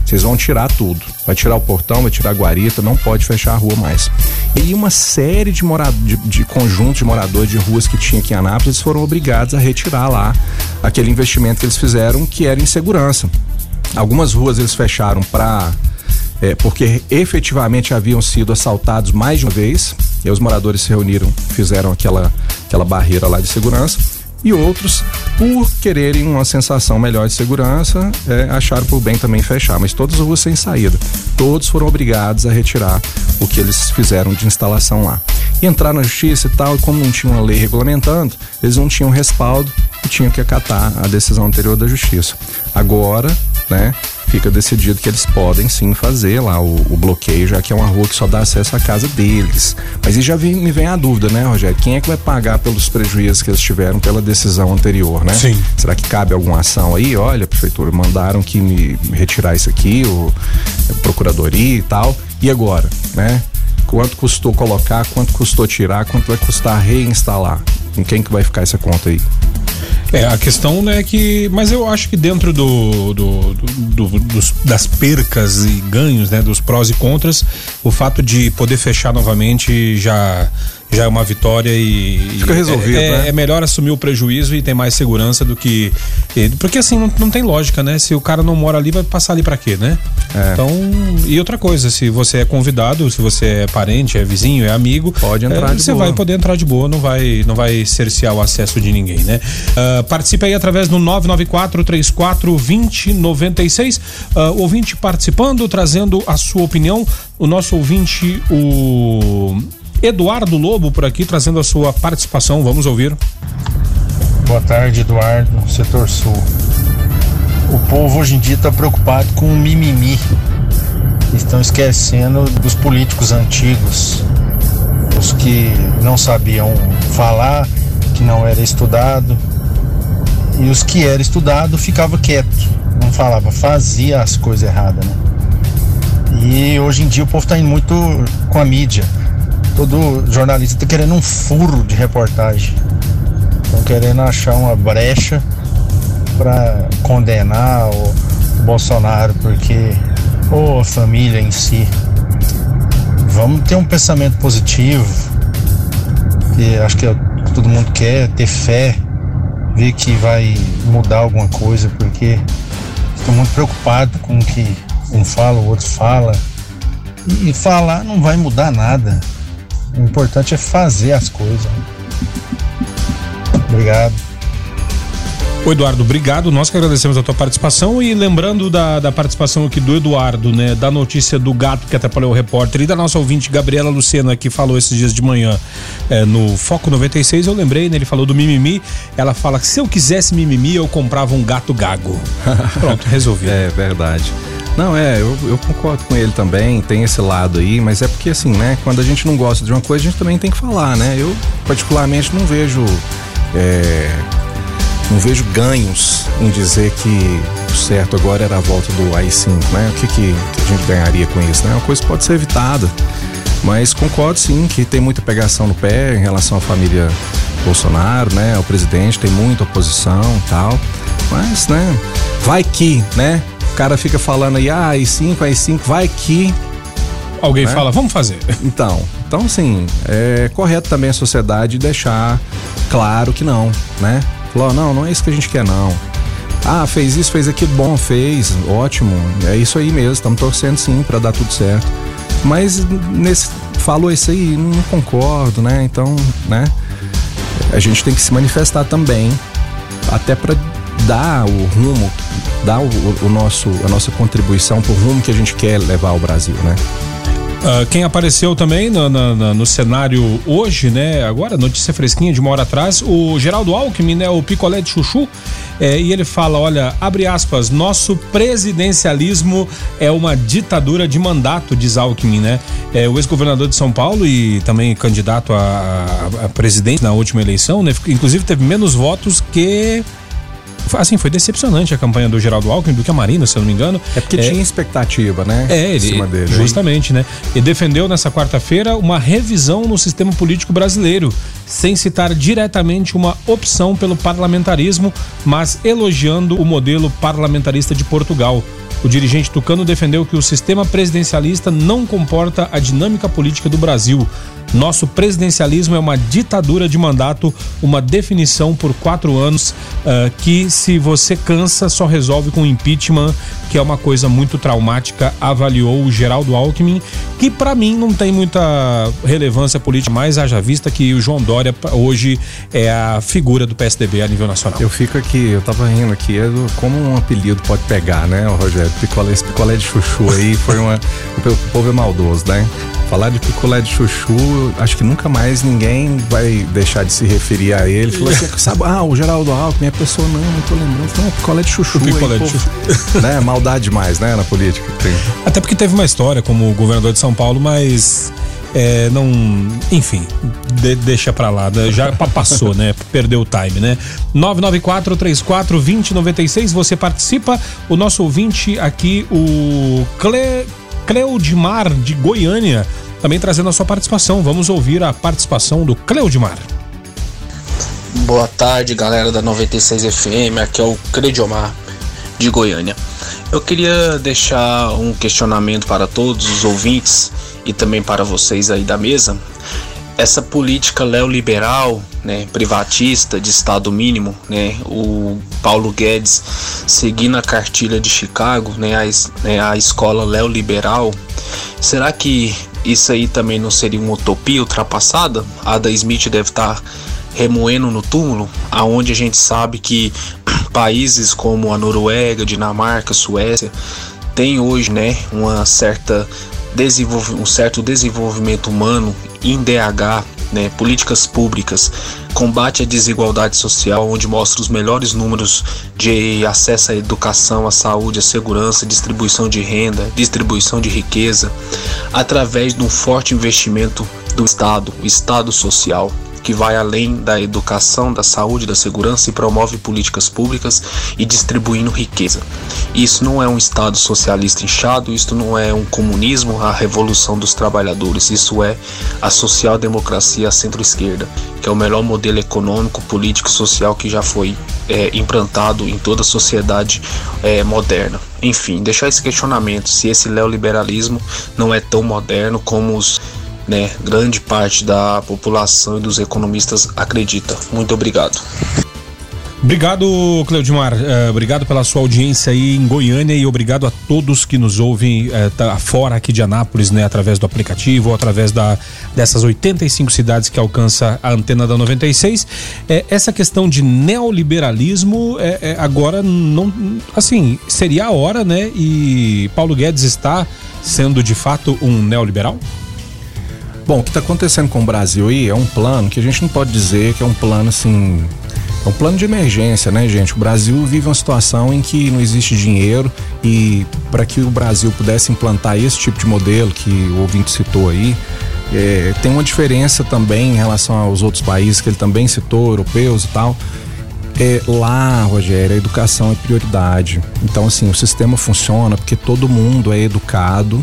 Vocês vão tirar tudo. Vai tirar o portão, vai tirar a guarita, não pode fechar a rua mais. E uma série de, morado, de, de conjuntos de moradores de ruas que tinha aqui em Anápolis foram obrigados a retirar lá aquele investimento que eles fizeram, que era em segurança. Algumas ruas eles fecharam para é, porque efetivamente haviam sido assaltados mais de uma vez, e os moradores se reuniram, fizeram aquela, aquela barreira lá de segurança, e outros, por quererem uma sensação melhor de segurança, é, acharam por bem também fechar, mas as ruas sem saída. Todos foram obrigados a retirar o que eles fizeram de instalação lá. E entrar na justiça e tal, e como não tinha uma lei regulamentando, eles não tinham respaldo e tinham que acatar a decisão anterior da justiça. Agora, né, fica decidido que eles podem sim fazer lá o, o, bloqueio, já que é uma rua que só dá acesso à casa deles. Mas aí já vem, me vem a dúvida, né, Rogério? Quem é que vai pagar pelos prejuízos que eles tiveram pela decisão anterior, né? Sim. Será que cabe alguma ação aí? Olha, prefeitura, mandaram que me retirar isso aqui, o procuradoria e tal. E agora, né? Quanto custou colocar, quanto custou tirar, quanto vai custar reinstalar? Com quem que vai ficar essa conta aí? É, a questão é que. Mas eu acho que dentro do, do, do, do dos, das percas e ganhos, né? Dos prós e contras, o fato de poder fechar novamente já já é uma vitória e. Fica resolvido. É, né? é, melhor assumir o prejuízo e ter mais segurança do que. Porque assim, não, não tem lógica, né? Se o cara não mora ali, vai passar ali para quê, né? É. Então, e outra coisa, se você é convidado, se você é parente, é vizinho, é amigo, pode entrar é, de Você boa. vai poder entrar de boa, não vai, não vai cercear o acesso de ninguém, né? Uh, participe aí através do 994 34 2096. Uh, ouvinte participando, trazendo a sua opinião. O nosso ouvinte, o Eduardo Lobo por aqui trazendo a sua participação. Vamos ouvir. Boa tarde, Eduardo, setor sul. O povo hoje em dia está preocupado com o mimimi. Estão esquecendo dos políticos antigos, os que não sabiam falar, que não era estudado, e os que era estudado ficava quieto, não falava, fazia as coisas erradas, né? E hoje em dia o povo está indo muito com a mídia todo jornalista está querendo um furo de reportagem. Estão querendo achar uma brecha para condenar o Bolsonaro, porque ou a família em si. Vamos ter um pensamento positivo, que acho que é todo mundo quer, ter fé, ver que vai mudar alguma coisa, porque estou muito preocupado com o que um fala, o outro fala. E falar não vai mudar nada. O importante é fazer as coisas. Obrigado. O Eduardo, obrigado. Nós que agradecemos a tua participação e lembrando da, da participação aqui do Eduardo, né? Da notícia do gato que atrapalhou o repórter e da nossa ouvinte Gabriela Lucena que falou esses dias de manhã é, no Foco 96. Eu lembrei, né? Ele falou do mimimi. Ela fala que se eu quisesse mimimi, eu comprava um gato gago. Pronto, resolvido. é verdade. Não, é, eu, eu, concordo com ele também, tem esse lado aí, mas é porque assim, né, quando a gente não gosta de uma coisa, a gente também tem que falar, né? Eu, particularmente, não vejo. É, não vejo ganhos em dizer que o certo agora era a volta do AI-5, né? O que, que, que, a gente ganharia com isso, né? Uma coisa pode ser evitada. Mas concordo sim que tem muita pegação no pé em relação à família Bolsonaro, né? O presidente tem muita oposição tal. Mas, né? Vai que, né? O cara fica falando aí, ah, AI-5, AI-5, vai que. Alguém né? fala, vamos fazer. Então, então assim, é correto também a sociedade deixar claro que não, né? Falou, não, não é isso que a gente quer, não. Ah, fez isso, fez aquilo, bom, fez, ótimo. É isso aí mesmo, estamos torcendo sim para dar tudo certo. Mas nesse falou isso aí, não concordo, né? Então, né? A gente tem que se manifestar também, até para dar o rumo, dar o, o, nosso, a nossa contribuição para o rumo que a gente quer levar ao Brasil, né? Uh, quem apareceu também no, no, no, cenário hoje, né? Agora, notícia fresquinha de uma hora atrás, o Geraldo Alckmin, né? O picolé de chuchu. É, e ele fala: olha, abre aspas, nosso presidencialismo é uma ditadura de mandato, diz Alckmin, né? É, o ex-governador de São Paulo e também candidato a, a, a presidente na última eleição, né? Inclusive teve menos votos que assim, foi decepcionante a campanha do Geraldo Alckmin, do que a Marina, se eu não me engano. É porque é, tinha expectativa, né? É, ele, dele, justamente, né? E defendeu nessa quarta-feira uma revisão no sistema político brasileiro, sem citar diretamente uma opção pelo parlamentarismo, mas elogiando o modelo parlamentarista de Portugal. O dirigente tucano defendeu que o sistema presidencialista não comporta a dinâmica política do Brasil. Nosso presidencialismo é uma ditadura de mandato, uma definição por quatro anos uh, que, se você cansa, só resolve com impeachment, que é uma coisa muito traumática, avaliou o Geraldo Alckmin, que para mim não tem muita relevância política mais, haja vista que o João Dória hoje é a figura do PSDB a nível nacional. Eu fico aqui, eu tava rindo aqui, é como um apelido pode pegar, né, Rogério? Picolé, esse picolé de chuchu aí foi uma. o povo é maldoso, né? Falar de picolé de chuchu, acho que nunca mais ninguém vai deixar de se referir a ele. Falou assim, sabe, ah, o Geraldo Alckmin, a pessoa, não, não tô lembrando. Não, picolé de chuchu. O picolé aí, de chuchu. Né? Maldade demais, né, na política. Tem. Até porque teve uma história como governador de São Paulo, mas é, não, enfim, de, deixa pra lá, né? já passou, né? Perdeu o time, né? 994 34 2096, você participa. O nosso ouvinte aqui, o Cle, Cleudimar de Goiânia, também trazendo a sua participação. Vamos ouvir a participação do Cleudimar. Boa tarde, galera da 96 FM. Aqui é o Cleudimar de Goiânia. Eu queria deixar um questionamento para todos os ouvintes e também para vocês aí da mesa. Essa política neoliberal, né, privatista de Estado mínimo, né, o Paulo Guedes seguindo a cartilha de Chicago, né, a, né, a escola neoliberal, será que isso aí também não seria uma utopia ultrapassada? A Ada Smith deve estar remoendo no túmulo, aonde a gente sabe que países como a Noruega, Dinamarca, Suécia têm hoje, né, uma certa um certo desenvolvimento humano em DH, né, políticas públicas, combate à desigualdade social, onde mostra os melhores números de acesso à educação, à saúde, à segurança, distribuição de renda, distribuição de riqueza, através de um forte investimento do Estado, Estado social que vai além da educação, da saúde, da segurança e promove políticas públicas e distribuindo riqueza. Isso não é um Estado socialista inchado, isso não é um comunismo, a revolução dos trabalhadores, isso é a social-democracia centro-esquerda, que é o melhor modelo econômico, político e social que já foi é, implantado em toda a sociedade é, moderna. Enfim, deixar esse questionamento se esse neoliberalismo não é tão moderno como os né, grande parte da população e dos economistas acredita. Muito obrigado. Obrigado, Cleudimar. Uh, obrigado pela sua audiência aí em Goiânia e obrigado a todos que nos ouvem uh, tá fora aqui de Anápolis, né, através do aplicativo ou através da, dessas 85 cidades que alcança a antena da 96. É, essa questão de neoliberalismo é, é, agora não, assim, seria a hora, né? E Paulo Guedes está sendo de fato um neoliberal? Bom, o que está acontecendo com o Brasil aí é um plano que a gente não pode dizer que é um plano assim é um plano de emergência, né, gente? O Brasil vive uma situação em que não existe dinheiro e para que o Brasil pudesse implantar esse tipo de modelo que o ouvinte citou aí, é, tem uma diferença também em relação aos outros países que ele também citou, europeus e tal. É, lá, Rogério, a educação é prioridade. Então, assim, o sistema funciona porque todo mundo é educado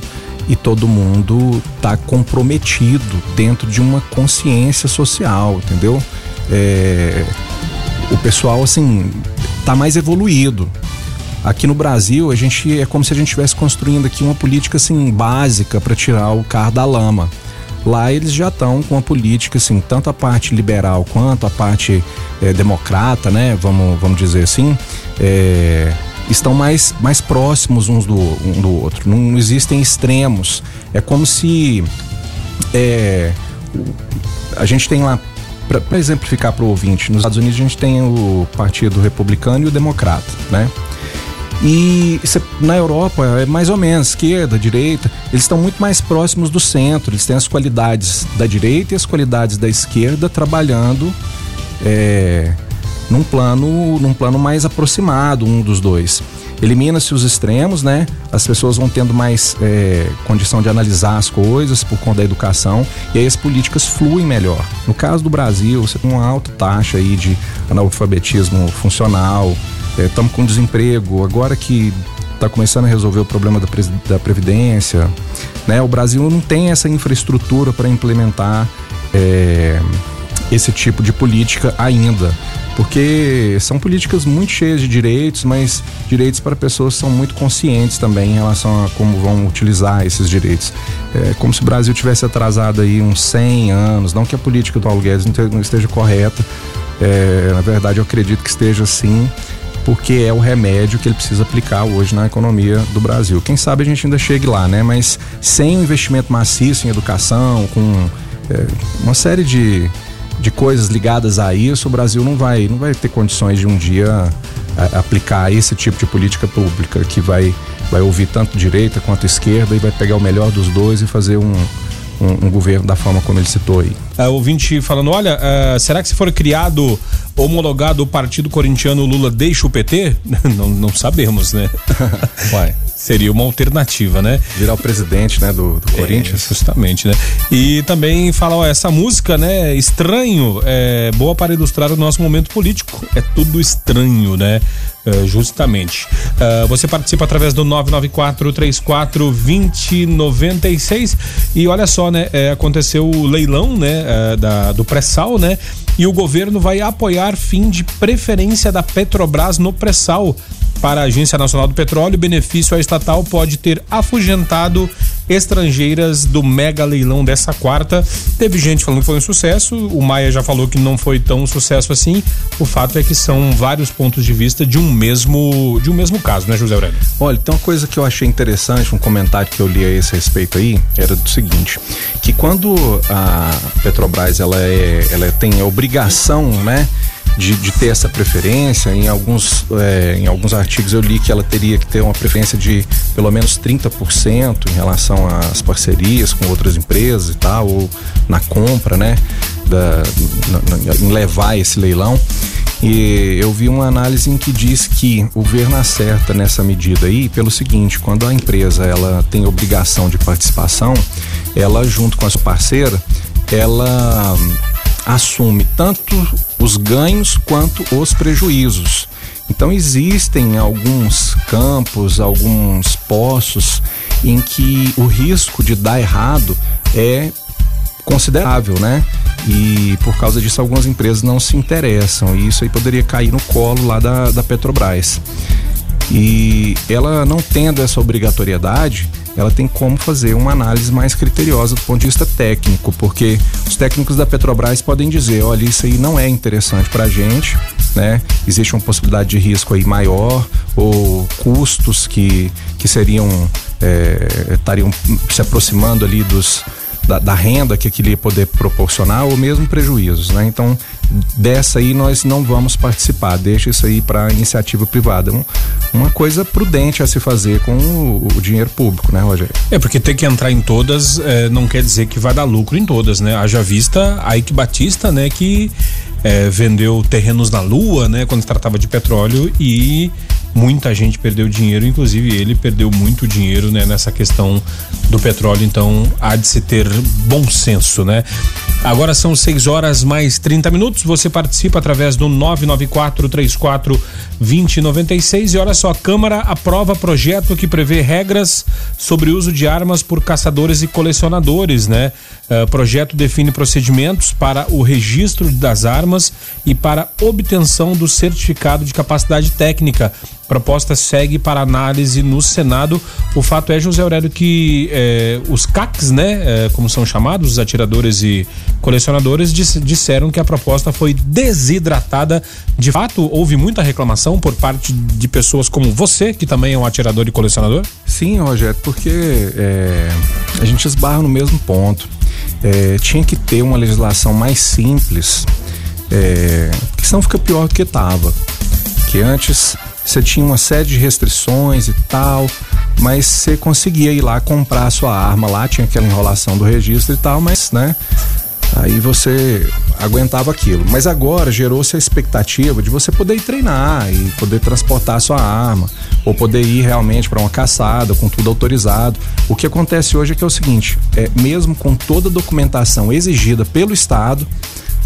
e todo mundo está comprometido dentro de uma consciência social, entendeu? É, o pessoal, assim, tá mais evoluído. Aqui no Brasil, a gente é como se a gente estivesse construindo aqui uma política assim básica para tirar o carro da lama. Lá eles já estão com uma política assim, tanto a parte liberal quanto a parte é, democrata, né? Vamos, vamos dizer assim, é, estão mais, mais próximos uns do, um do outro. Não, existem extremos. É como se é, a gente tem lá para exemplificar para o ouvinte, nos Estados Unidos a gente tem o Partido Republicano e o Democrata, né? E na Europa é mais ou menos esquerda, direita, eles estão muito mais próximos do centro, eles têm as qualidades da direita e as qualidades da esquerda trabalhando é, num plano num plano mais aproximado um dos dois elimina-se os extremos, né? As pessoas vão tendo mais é, condição de analisar as coisas por conta da educação e aí as políticas fluem melhor. No caso do Brasil, você tem uma alta taxa aí de analfabetismo funcional, estamos é, com desemprego, agora que está começando a resolver o problema da, da previdência, né? O Brasil não tem essa infraestrutura para implementar é, esse tipo de política ainda porque são políticas muito cheias de direitos, mas direitos para pessoas que são muito conscientes também em relação a como vão utilizar esses direitos. É como se o Brasil tivesse atrasado aí uns 100 anos, não que a política do Paulo Guedes não esteja correta, é, na verdade eu acredito que esteja sim, porque é o remédio que ele precisa aplicar hoje na economia do Brasil. Quem sabe a gente ainda chegue lá, né? Mas sem um investimento maciço em educação, com é, uma série de de coisas ligadas a isso, o Brasil não vai, não vai ter condições de um dia a, aplicar esse tipo de política pública que vai, vai ouvir tanto direita quanto esquerda e vai pegar o melhor dos dois e fazer um, um, um governo da forma como ele citou aí. Uh, ouvinte falando, olha, uh, será que se for criado, homologado o partido corintiano, Lula deixa o PT? não, não sabemos, né? Vai. Seria uma alternativa, né? Virar o presidente, né, do, do Corinthians. É, justamente, né? E também fala, ó, essa música, né, estranho, é boa para ilustrar o nosso momento político. É tudo estranho, né? Uh, justamente. Uh, você participa através do 994 34 2096 e olha só, né? É, aconteceu o leilão, né? Uh, da, do pré-sal, né? E o governo vai apoiar fim de preferência da Petrobras no pré-sal para a Agência Nacional do Petróleo, o benefício estatal pode ter afugentado estrangeiras do mega leilão dessa quarta. Teve gente falando que foi um sucesso, o Maia já falou que não foi tão um sucesso assim. O fato é que são vários pontos de vista de um mesmo de um mesmo caso, né, José Aurélio? Olha, tem uma coisa que eu achei interessante, um comentário que eu li a esse respeito aí, era do seguinte, que quando a Petrobras ela é, ela tem a obrigação, né, de, de ter essa preferência. Em alguns, é, em alguns artigos eu li que ela teria que ter uma preferência de pelo menos 30% em relação às parcerias com outras empresas e tal, ou na compra, né? Da, na, na, em levar esse leilão. E eu vi uma análise em que diz que o governo acerta nessa medida aí pelo seguinte, quando a empresa ela tem obrigação de participação, ela junto com a sua parceira, ela assume tanto os ganhos quanto os prejuízos. Então existem alguns campos, alguns poços em que o risco de dar errado é considerável, né? E por causa disso algumas empresas não se interessam e isso aí poderia cair no colo lá da, da Petrobras. E ela não tendo essa obrigatoriedade, ela tem como fazer uma análise mais criteriosa do ponto de vista técnico, porque os técnicos da Petrobras podem dizer, olha, isso aí não é interessante para a gente, né? Existe uma possibilidade de risco aí maior ou custos que, que seriam é, estariam se aproximando ali dos da, da, renda que aquilo ia poder proporcionar ou mesmo prejuízos, né? Então dessa aí nós não vamos participar, deixa isso aí para iniciativa privada. Um, uma coisa prudente a se fazer com o, o, dinheiro público, né, Rogério? É, porque ter que entrar em todas é, não quer dizer que vai dar lucro em todas, né? Haja vista a Ike Batista, né, que é, vendeu terrenos na Lua, né, quando se tratava de petróleo e muita gente perdeu dinheiro, inclusive ele perdeu muito dinheiro né, nessa questão do petróleo, então há de se ter bom senso, né? Agora são 6 horas mais 30 minutos. Você participa através do 994 34 2096 e olha só, a Câmara aprova projeto que prevê regras sobre uso de armas por caçadores e colecionadores, né? Uh, projeto define procedimentos para o registro das armas e para obtenção do certificado de capacidade técnica proposta segue para análise no Senado. O fato é, José Aurélio, que eh, os CACs, né, eh, como são chamados, os atiradores e colecionadores, disseram que a proposta foi desidratada. De fato, houve muita reclamação por parte de pessoas como você, que também é um atirador e colecionador? Sim, Rogério, porque é, a gente esbarra no mesmo ponto. É, tinha que ter uma legislação mais simples, é, que senão fica pior do que estava. Que antes você tinha uma série de restrições e tal, mas você conseguia ir lá comprar a sua arma lá, tinha aquela enrolação do registro e tal, mas, né? Aí você aguentava aquilo. Mas agora gerou-se a expectativa de você poder ir treinar e poder transportar a sua arma, ou poder ir realmente para uma caçada com tudo autorizado. O que acontece hoje é que é o seguinte: é, mesmo com toda a documentação exigida pelo Estado,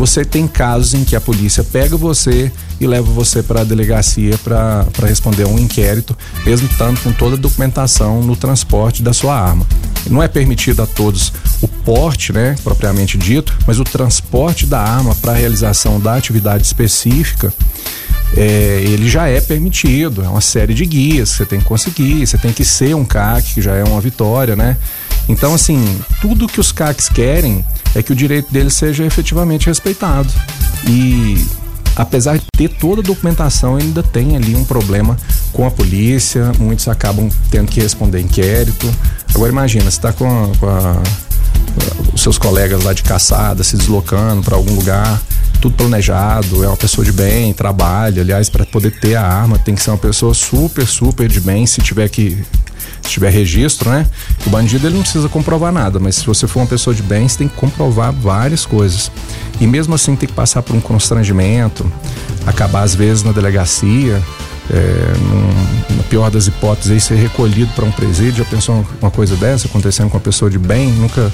você tem casos em que a polícia pega você e leva você para a delegacia para responder a um inquérito, mesmo tanto com toda a documentação no transporte da sua arma. Não é permitido a todos o porte, né, propriamente dito, mas o transporte da arma para a realização da atividade específica. É, ele já é permitido, é uma série de guias que você tem que conseguir, você tem que ser um CAC, que já é uma vitória, né? Então, assim, tudo que os CACs querem é que o direito deles seja efetivamente respeitado. E apesar de ter toda a documentação, ainda tem ali um problema com a polícia, muitos acabam tendo que responder inquérito. Agora imagina, você está com, com a, os seus colegas lá de caçada se deslocando para algum lugar, tudo planejado, é uma pessoa de bem, trabalha, aliás, para poder ter a arma tem que ser uma pessoa super, super de bem, se tiver que se tiver registro, né? O bandido ele não precisa comprovar nada, mas se você for uma pessoa de bem, você tem que comprovar várias coisas. E mesmo assim tem que passar por um constrangimento, acabar às vezes na delegacia, é, num, na pior das hipóteses, aí, ser recolhido para um presídio. Já pensou uma coisa dessa acontecendo com uma pessoa de bem? Nunca,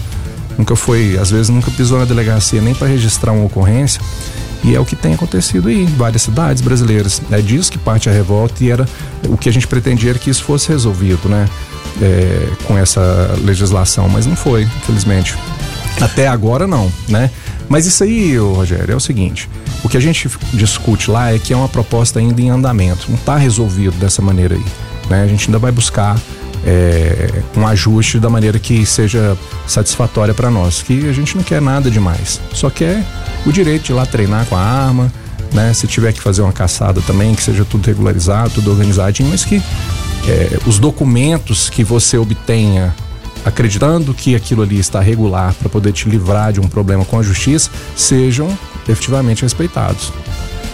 nunca foi, às vezes nunca pisou na delegacia nem para registrar uma ocorrência. E é o que tem acontecido aí em várias cidades brasileiras. É disso que parte a revolta e era o que a gente pretendia era que isso fosse resolvido, né? É, com essa legislação, mas não foi, infelizmente. Até agora não, né? Mas isso aí, Rogério, é o seguinte: o que a gente discute lá é que é uma proposta ainda em andamento, não está resolvido dessa maneira aí. Né? A gente ainda vai buscar é, um ajuste da maneira que seja satisfatória para nós. Que a gente não quer nada demais, só quer o direito de ir lá treinar com a arma, né? Se tiver que fazer uma caçada também, que seja tudo regularizado, tudo organizadinho, mas que é, os documentos que você obtenha acreditando que aquilo ali está regular para poder te livrar de um problema com a justiça, sejam efetivamente respeitados.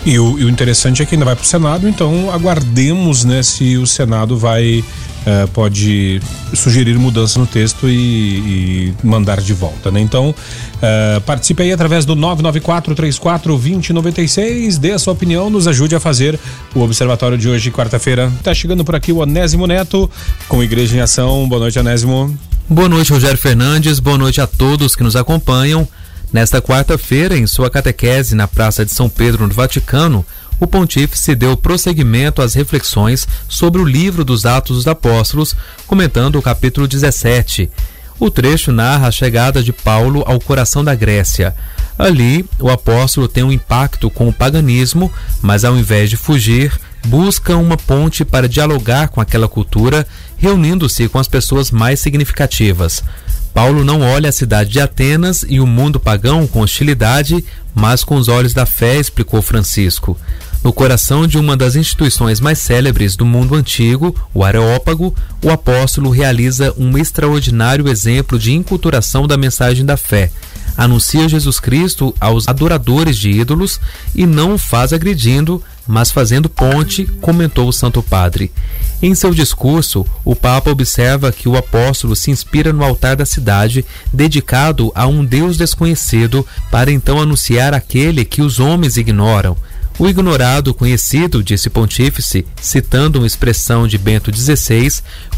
E o, e o interessante é que ainda vai para o Senado, então aguardemos né, se o Senado vai uh, pode sugerir mudança no texto e, e mandar de volta, né? Então, uh, participe aí através do 994 34 2096, dê a sua opinião, nos ajude a fazer o observatório de hoje, quarta-feira. Tá chegando por aqui o Onésimo Neto com Igreja em Ação. Boa noite, Onésimo. Boa noite, Rogério Fernandes. Boa noite a todos que nos acompanham. Nesta quarta-feira, em sua catequese na Praça de São Pedro, no Vaticano, o pontífice deu prosseguimento às reflexões sobre o livro dos Atos dos Apóstolos, comentando o capítulo 17. O trecho narra a chegada de Paulo ao coração da Grécia. Ali, o apóstolo tem um impacto com o paganismo, mas ao invés de fugir, busca uma ponte para dialogar com aquela cultura, reunindo-se com as pessoas mais significativas. Paulo não olha a cidade de Atenas e o mundo pagão com hostilidade, mas com os olhos da fé, explicou Francisco. No coração de uma das instituições mais célebres do mundo antigo, o Areópago, o apóstolo realiza um extraordinário exemplo de inculturação da mensagem da fé. Anuncia Jesus Cristo aos adoradores de ídolos e não o faz agredindo, mas fazendo ponte, comentou o Santo Padre. Em seu discurso, o Papa observa que o apóstolo se inspira no altar da cidade, dedicado a um Deus desconhecido, para então anunciar aquele que os homens ignoram. O ignorado conhecido, disse Pontífice, citando uma expressão de Bento XVI,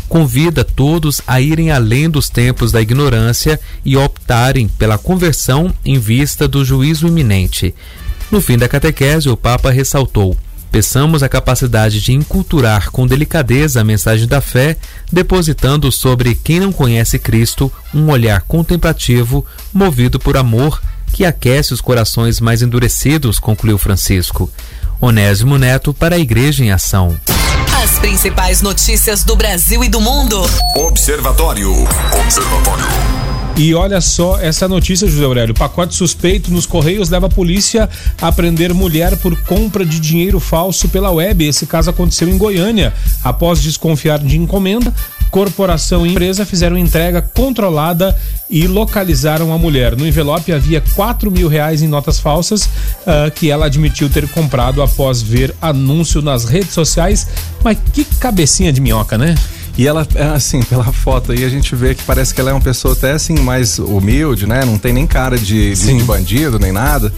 convida todos a irem além dos tempos da ignorância e optarem pela conversão em vista do juízo iminente. No fim da catequese, o Papa ressaltou: peçamos a capacidade de inculturar com delicadeza a mensagem da fé, depositando sobre quem não conhece Cristo um olhar contemplativo, movido por amor que aquece os corações mais endurecidos, concluiu Francisco. Onésimo Neto para a Igreja em Ação. As principais notícias do Brasil e do mundo. Observatório. Observatório. E olha só essa notícia, José Aurélio. Pacote suspeito nos Correios leva a polícia a prender mulher por compra de dinheiro falso pela web. Esse caso aconteceu em Goiânia. Após desconfiar de encomenda, corporação e empresa fizeram entrega controlada e localizaram a mulher. No envelope havia 4 mil reais em notas falsas uh, que ela admitiu ter comprado após ver anúncio nas redes sociais. Mas que cabecinha de minhoca, né? E ela, é, assim, pela foto aí, a gente vê que parece que ela é uma pessoa até assim, mais humilde, né? Não tem nem cara de, de, de bandido, nem nada.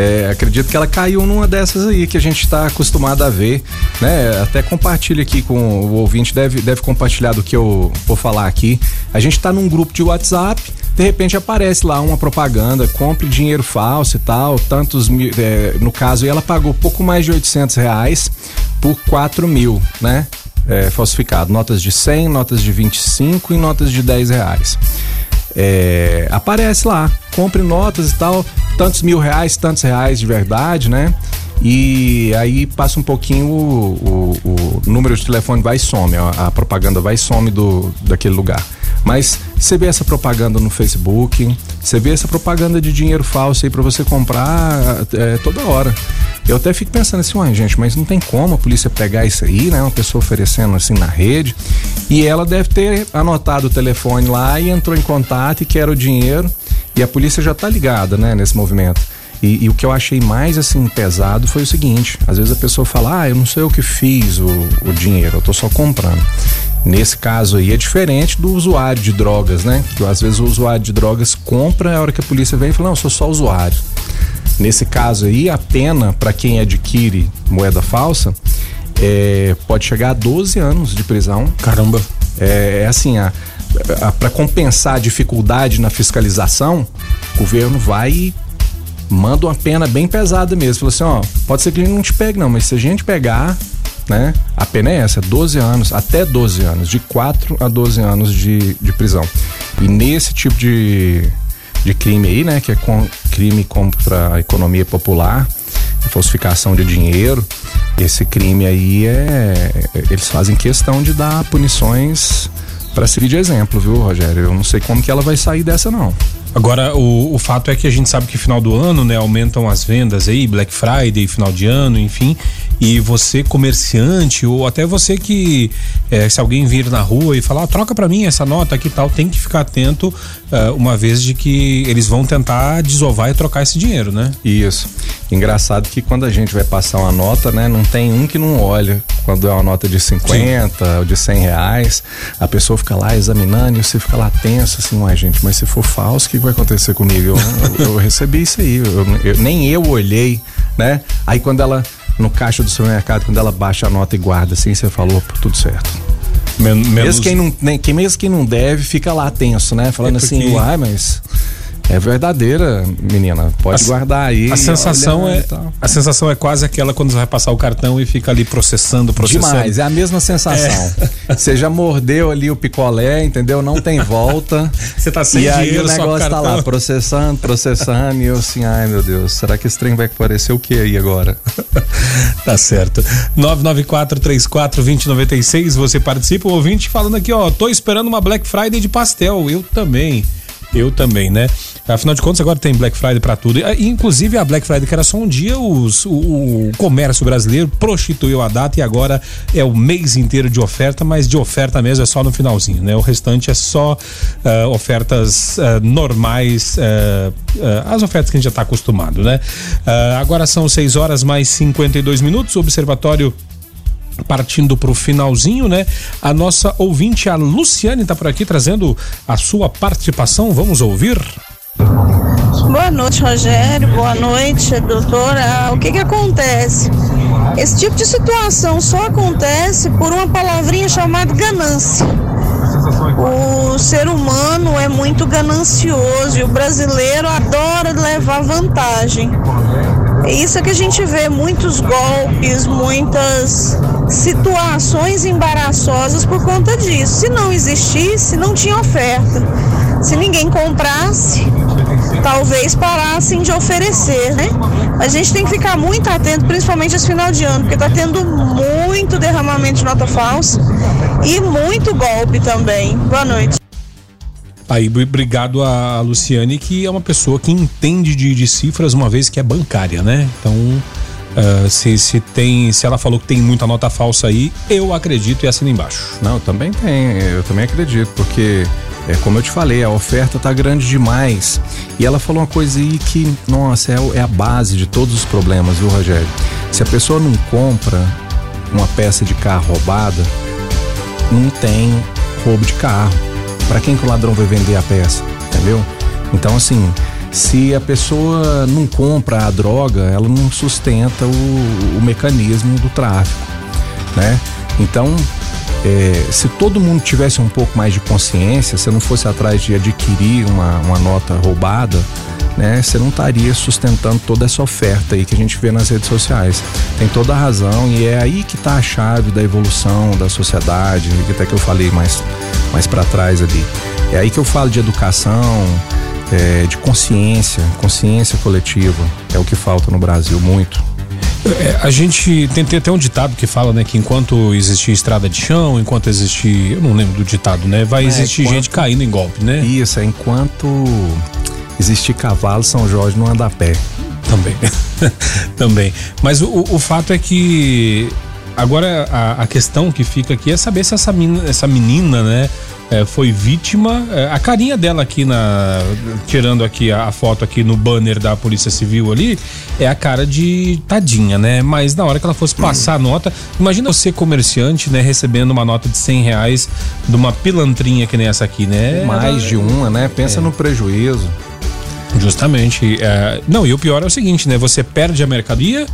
É, acredito que ela caiu numa dessas aí que a gente está acostumado a ver, né? Até compartilha aqui com o ouvinte, deve, deve compartilhar do que eu vou falar aqui. A gente está num grupo de WhatsApp, de repente aparece lá uma propaganda, compre dinheiro falso e tal, tantos mil, é, no caso, ela pagou pouco mais de 800 reais por 4 mil, né? é, falsificado. Notas de 100, notas de 25 e notas de 10 reais. É, aparece lá, compre notas e tal, tantos mil reais, tantos reais de verdade, né? E aí passa um pouquinho o, o, o número de telefone vai e some, a, a propaganda vai e some do, daquele lugar. Mas você vê essa propaganda no Facebook, você vê essa propaganda de dinheiro falso aí para você comprar é, toda hora. Eu até fico pensando assim, uai, gente, mas não tem como a polícia pegar isso aí, né? Uma pessoa oferecendo assim na rede. E ela deve ter anotado o telefone lá e entrou em contato e quer o dinheiro. E a polícia já tá ligada, né, nesse movimento. E, e, o que eu achei mais assim pesado foi o seguinte: às vezes a pessoa fala, ah, eu não sei o que fiz o, o dinheiro, eu tô só comprando. Nesse caso aí é diferente do usuário de drogas, né? Que às vezes o usuário de drogas compra, a hora que a polícia vem e fala, não, eu sou só usuário. Nesse caso aí, a pena para quem adquire moeda falsa é, pode chegar a 12 anos de prisão. Caramba. É, é assim, a, a para compensar a dificuldade na fiscalização, o governo vai e manda uma pena bem pesada mesmo. Fala assim, ó, pode ser que ele não te pegue não, mas se a gente pegar, né? A pena é essa, 12 anos, até 12 anos, de 4 a 12 anos de, de prisão. E nesse tipo de, de crime aí, né, que é com, crime contra a economia popular, falsificação de dinheiro, esse crime aí é. Eles fazem questão de dar punições para servir de exemplo, viu, Rogério? Eu não sei como que ela vai sair dessa, não. Agora, o, o fato é que a gente sabe que final do ano, né, aumentam as vendas aí, Black Friday, final de ano, enfim. E você, comerciante, ou até você que, é, se alguém vir na rua e falar, ah, troca para mim essa nota aqui e tal, tem que ficar atento, uh, uma vez de que eles vão tentar desovar e trocar esse dinheiro, né? Isso. Engraçado que quando a gente vai passar uma nota, né, não tem um que não olha. Quando é uma nota de 50 Sim. ou de 100 reais, a pessoa fica lá examinando e você fica lá tenso, assim, uai, gente, mas se for falso, o que vai acontecer comigo? Eu, eu, eu recebi isso aí, eu, nem eu olhei, né? Aí quando ela no caixa do supermercado, quando ela baixa a nota e guarda assim, você falou, tudo certo. Men menos... Mesmo quem não, nem, quem, mesmo quem não deve, fica lá tenso, né? Falando é assim, porque... assim, uai, mas É verdadeira, menina. Pode A- guardar aí. A sensação é a sensação é quase aquela quando você vai passar o cartão e fica ali processando, processando. Demais, é a mesma sensação. Você já mordeu ali o picolé, entendeu? Não tem volta. Você tá sem e aí dinheiro, o só com negócio tá cartão. lá, processando, processando, e eu assim, ai meu Deus, será que esse trem vai aparecer o que aí agora? Tá certo. 994-34-2096, você participa, o ouvinte falando aqui, ó, tô esperando uma Black Friday de pastel. Eu também. Eu também, né? Afinal de contas, agora tem Black Friday pra tudo. E, inclusive, a Black Friday, que era só um dia, os- o, o comércio brasileiro prostituiu a data e agora é o mês inteiro de oferta, mas de oferta mesmo é só no finalzinho, né? O restante é só ah, ofertas ah, normais, ah, ah, as ofertas que a gente já tá acostumado, né? Ah, agora são 6 horas mais 52 minutos, o observatório partindo para o finalzinho, né? A nossa ouvinte, a Luciane, está por aqui trazendo a sua participação. Vamos ouvir. Boa noite, Rogério. Boa noite, doutora. Ah, O que que acontece? Esse tipo de situação só acontece por uma palavrinha chamada ganância. O ser humano é muito ganancioso e o brasileiro adora levar vantagem. É isso que a gente vê muitos golpes, muitas situações embaraçosas por conta disso. Se não existisse, não tinha oferta. Se ninguém comprasse, talvez parassem de oferecer, né? A gente tem que ficar muito atento, principalmente esse final de ano, porque tá tendo muito derramamento de nota falsa e muito golpe também. Boa noite. Aí, obrigado a Luciane, que é uma pessoa que entende de, de cifras, uma vez que é bancária, né? Então, ah, se, se tem, se ela falou que tem muita nota falsa aí, eu acredito e assino embaixo. Não, também tem, eu também acredito, porque é como eu te falei, a oferta tá grande demais. E ela falou uma coisa aí que, nossa, é, é a base de todos os problemas, viu, Rogério? Se a pessoa não compra uma peça de carro roubada, não tem roubo de carro. Para quem que o ladrão vai vender a peça, entendeu? Então, assim, se a pessoa não compra a droga, ela não sustenta o, o mecanismo do tráfico, né? Então, é, se todo mundo tivesse um pouco mais de consciência, se não fosse atrás de adquirir uma, uma nota roubada, né, você não estaria sustentando toda essa oferta aí que a gente vê nas redes sociais. Tem toda a razão e é aí que está a chave da evolução da sociedade, que até que eu falei mais, mais para trás ali. É aí que eu falo de educação, é, de consciência, consciência coletiva. É o que falta no Brasil muito. É, a gente tem, tem até um ditado que fala, né, que enquanto existir estrada de chão, enquanto existir, eu não lembro do ditado, né, vai É, existir enquanto- gente caindo em golpe, né? Isso, é enquanto existir cavalo, São Jorge não anda a pé. Também. Também. Mas o, o fato é que agora a, a questão que fica aqui é saber se essa menina, essa menina né, é, foi vítima. é, a carinha dela aqui na. Tirando aqui a, a foto aqui no banner da Polícia Civil ali, é a cara de tadinha, né? Mas na hora que ela fosse passar a nota, imagina você, comerciante, né, recebendo uma nota de 100 reais de uma pilantrinha que nem essa aqui, né? Mais de uma, né? Pensa no prejuízo. Justamente. é, não, e o pior é o seguinte, né? Você perde a mercadoria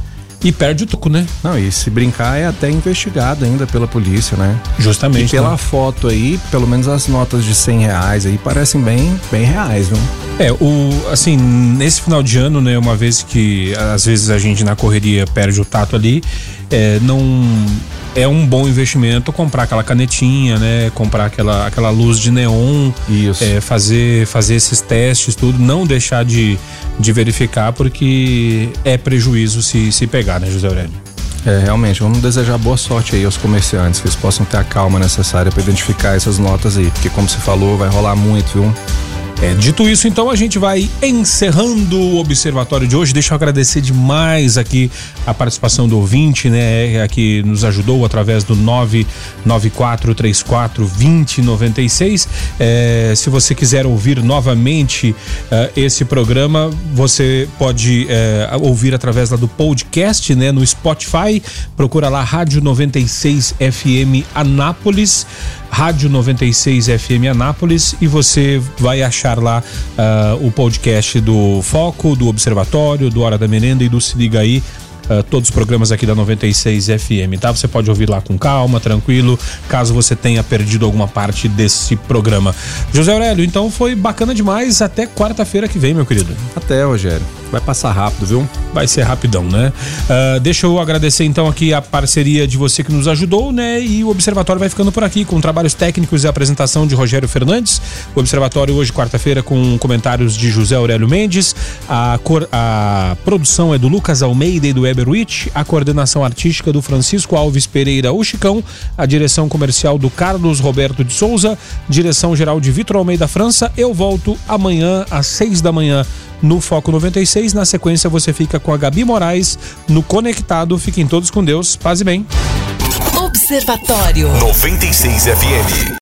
e perde o toco, né? Não, e se brincar é até investigado ainda pela polícia, né? Justamente. E pela né? foto aí, pelo menos as notas de 100 reais aí parecem bem, bem reais, viu? É, o assim, nesse final de ano, né, uma vez que às vezes a gente na correria perde o tato ali, é, não é um bom investimento comprar aquela canetinha, né, comprar aquela, aquela luz de neon, é, fazer fazer esses testes, tudo, não deixar de, de verificar porque é prejuízo se se pegar, né, José Aurélio? É, realmente, vamos desejar boa sorte aí aos comerciantes, que eles possam ter a calma necessária para identificar essas notas aí, porque como você falou, vai rolar muito, viu? É, dito isso, então a gente vai encerrando o observatório de hoje. Deixa eu agradecer demais aqui a participação do ouvinte, né? Que nos ajudou através do 994342096. É, se você quiser ouvir novamente eh, esse programa, você pode eh, ouvir através lá do podcast, né? No Spotify. Procura lá Rádio 96 FM Anápolis. Rádio 96 FM Anápolis e você vai achar lá ah, o podcast do Foco, do Observatório, do Hora da Merenda e do Se Liga Aí uh, todos os programas aqui da 96 FM, tá? Você pode ouvir lá com calma, tranquilo, caso você tenha perdido alguma parte desse programa. José Aurélio, então foi bacana demais. Até quarta-feira que vem, meu querido. Até, Rogério. Vai passar rápido, viu? Vai ser rapidão, né? Uh, deixa eu agradecer então aqui a parceria de você que nos ajudou, né? E o Observatório vai ficando por aqui com trabalhos técnicos e apresentação de Rogério Fernandes. O Observatório hoje, quarta-feira, com comentários de José Aurélio Mendes. A, cor, a produção é do Lucas Almeida e do Eber Witt. A coordenação artística do Francisco Alves Pereira, o Chicão. A direção comercial do Carlos Roberto de Souza. Direção geral de Vitor Almeida França. Eu volto amanhã às seis da manhã no Foco 96. Na sequência, você fica com a Gabi Moraes no Conectado. Fiquem todos com Deus. Paz e bem. Observatório 96 FM.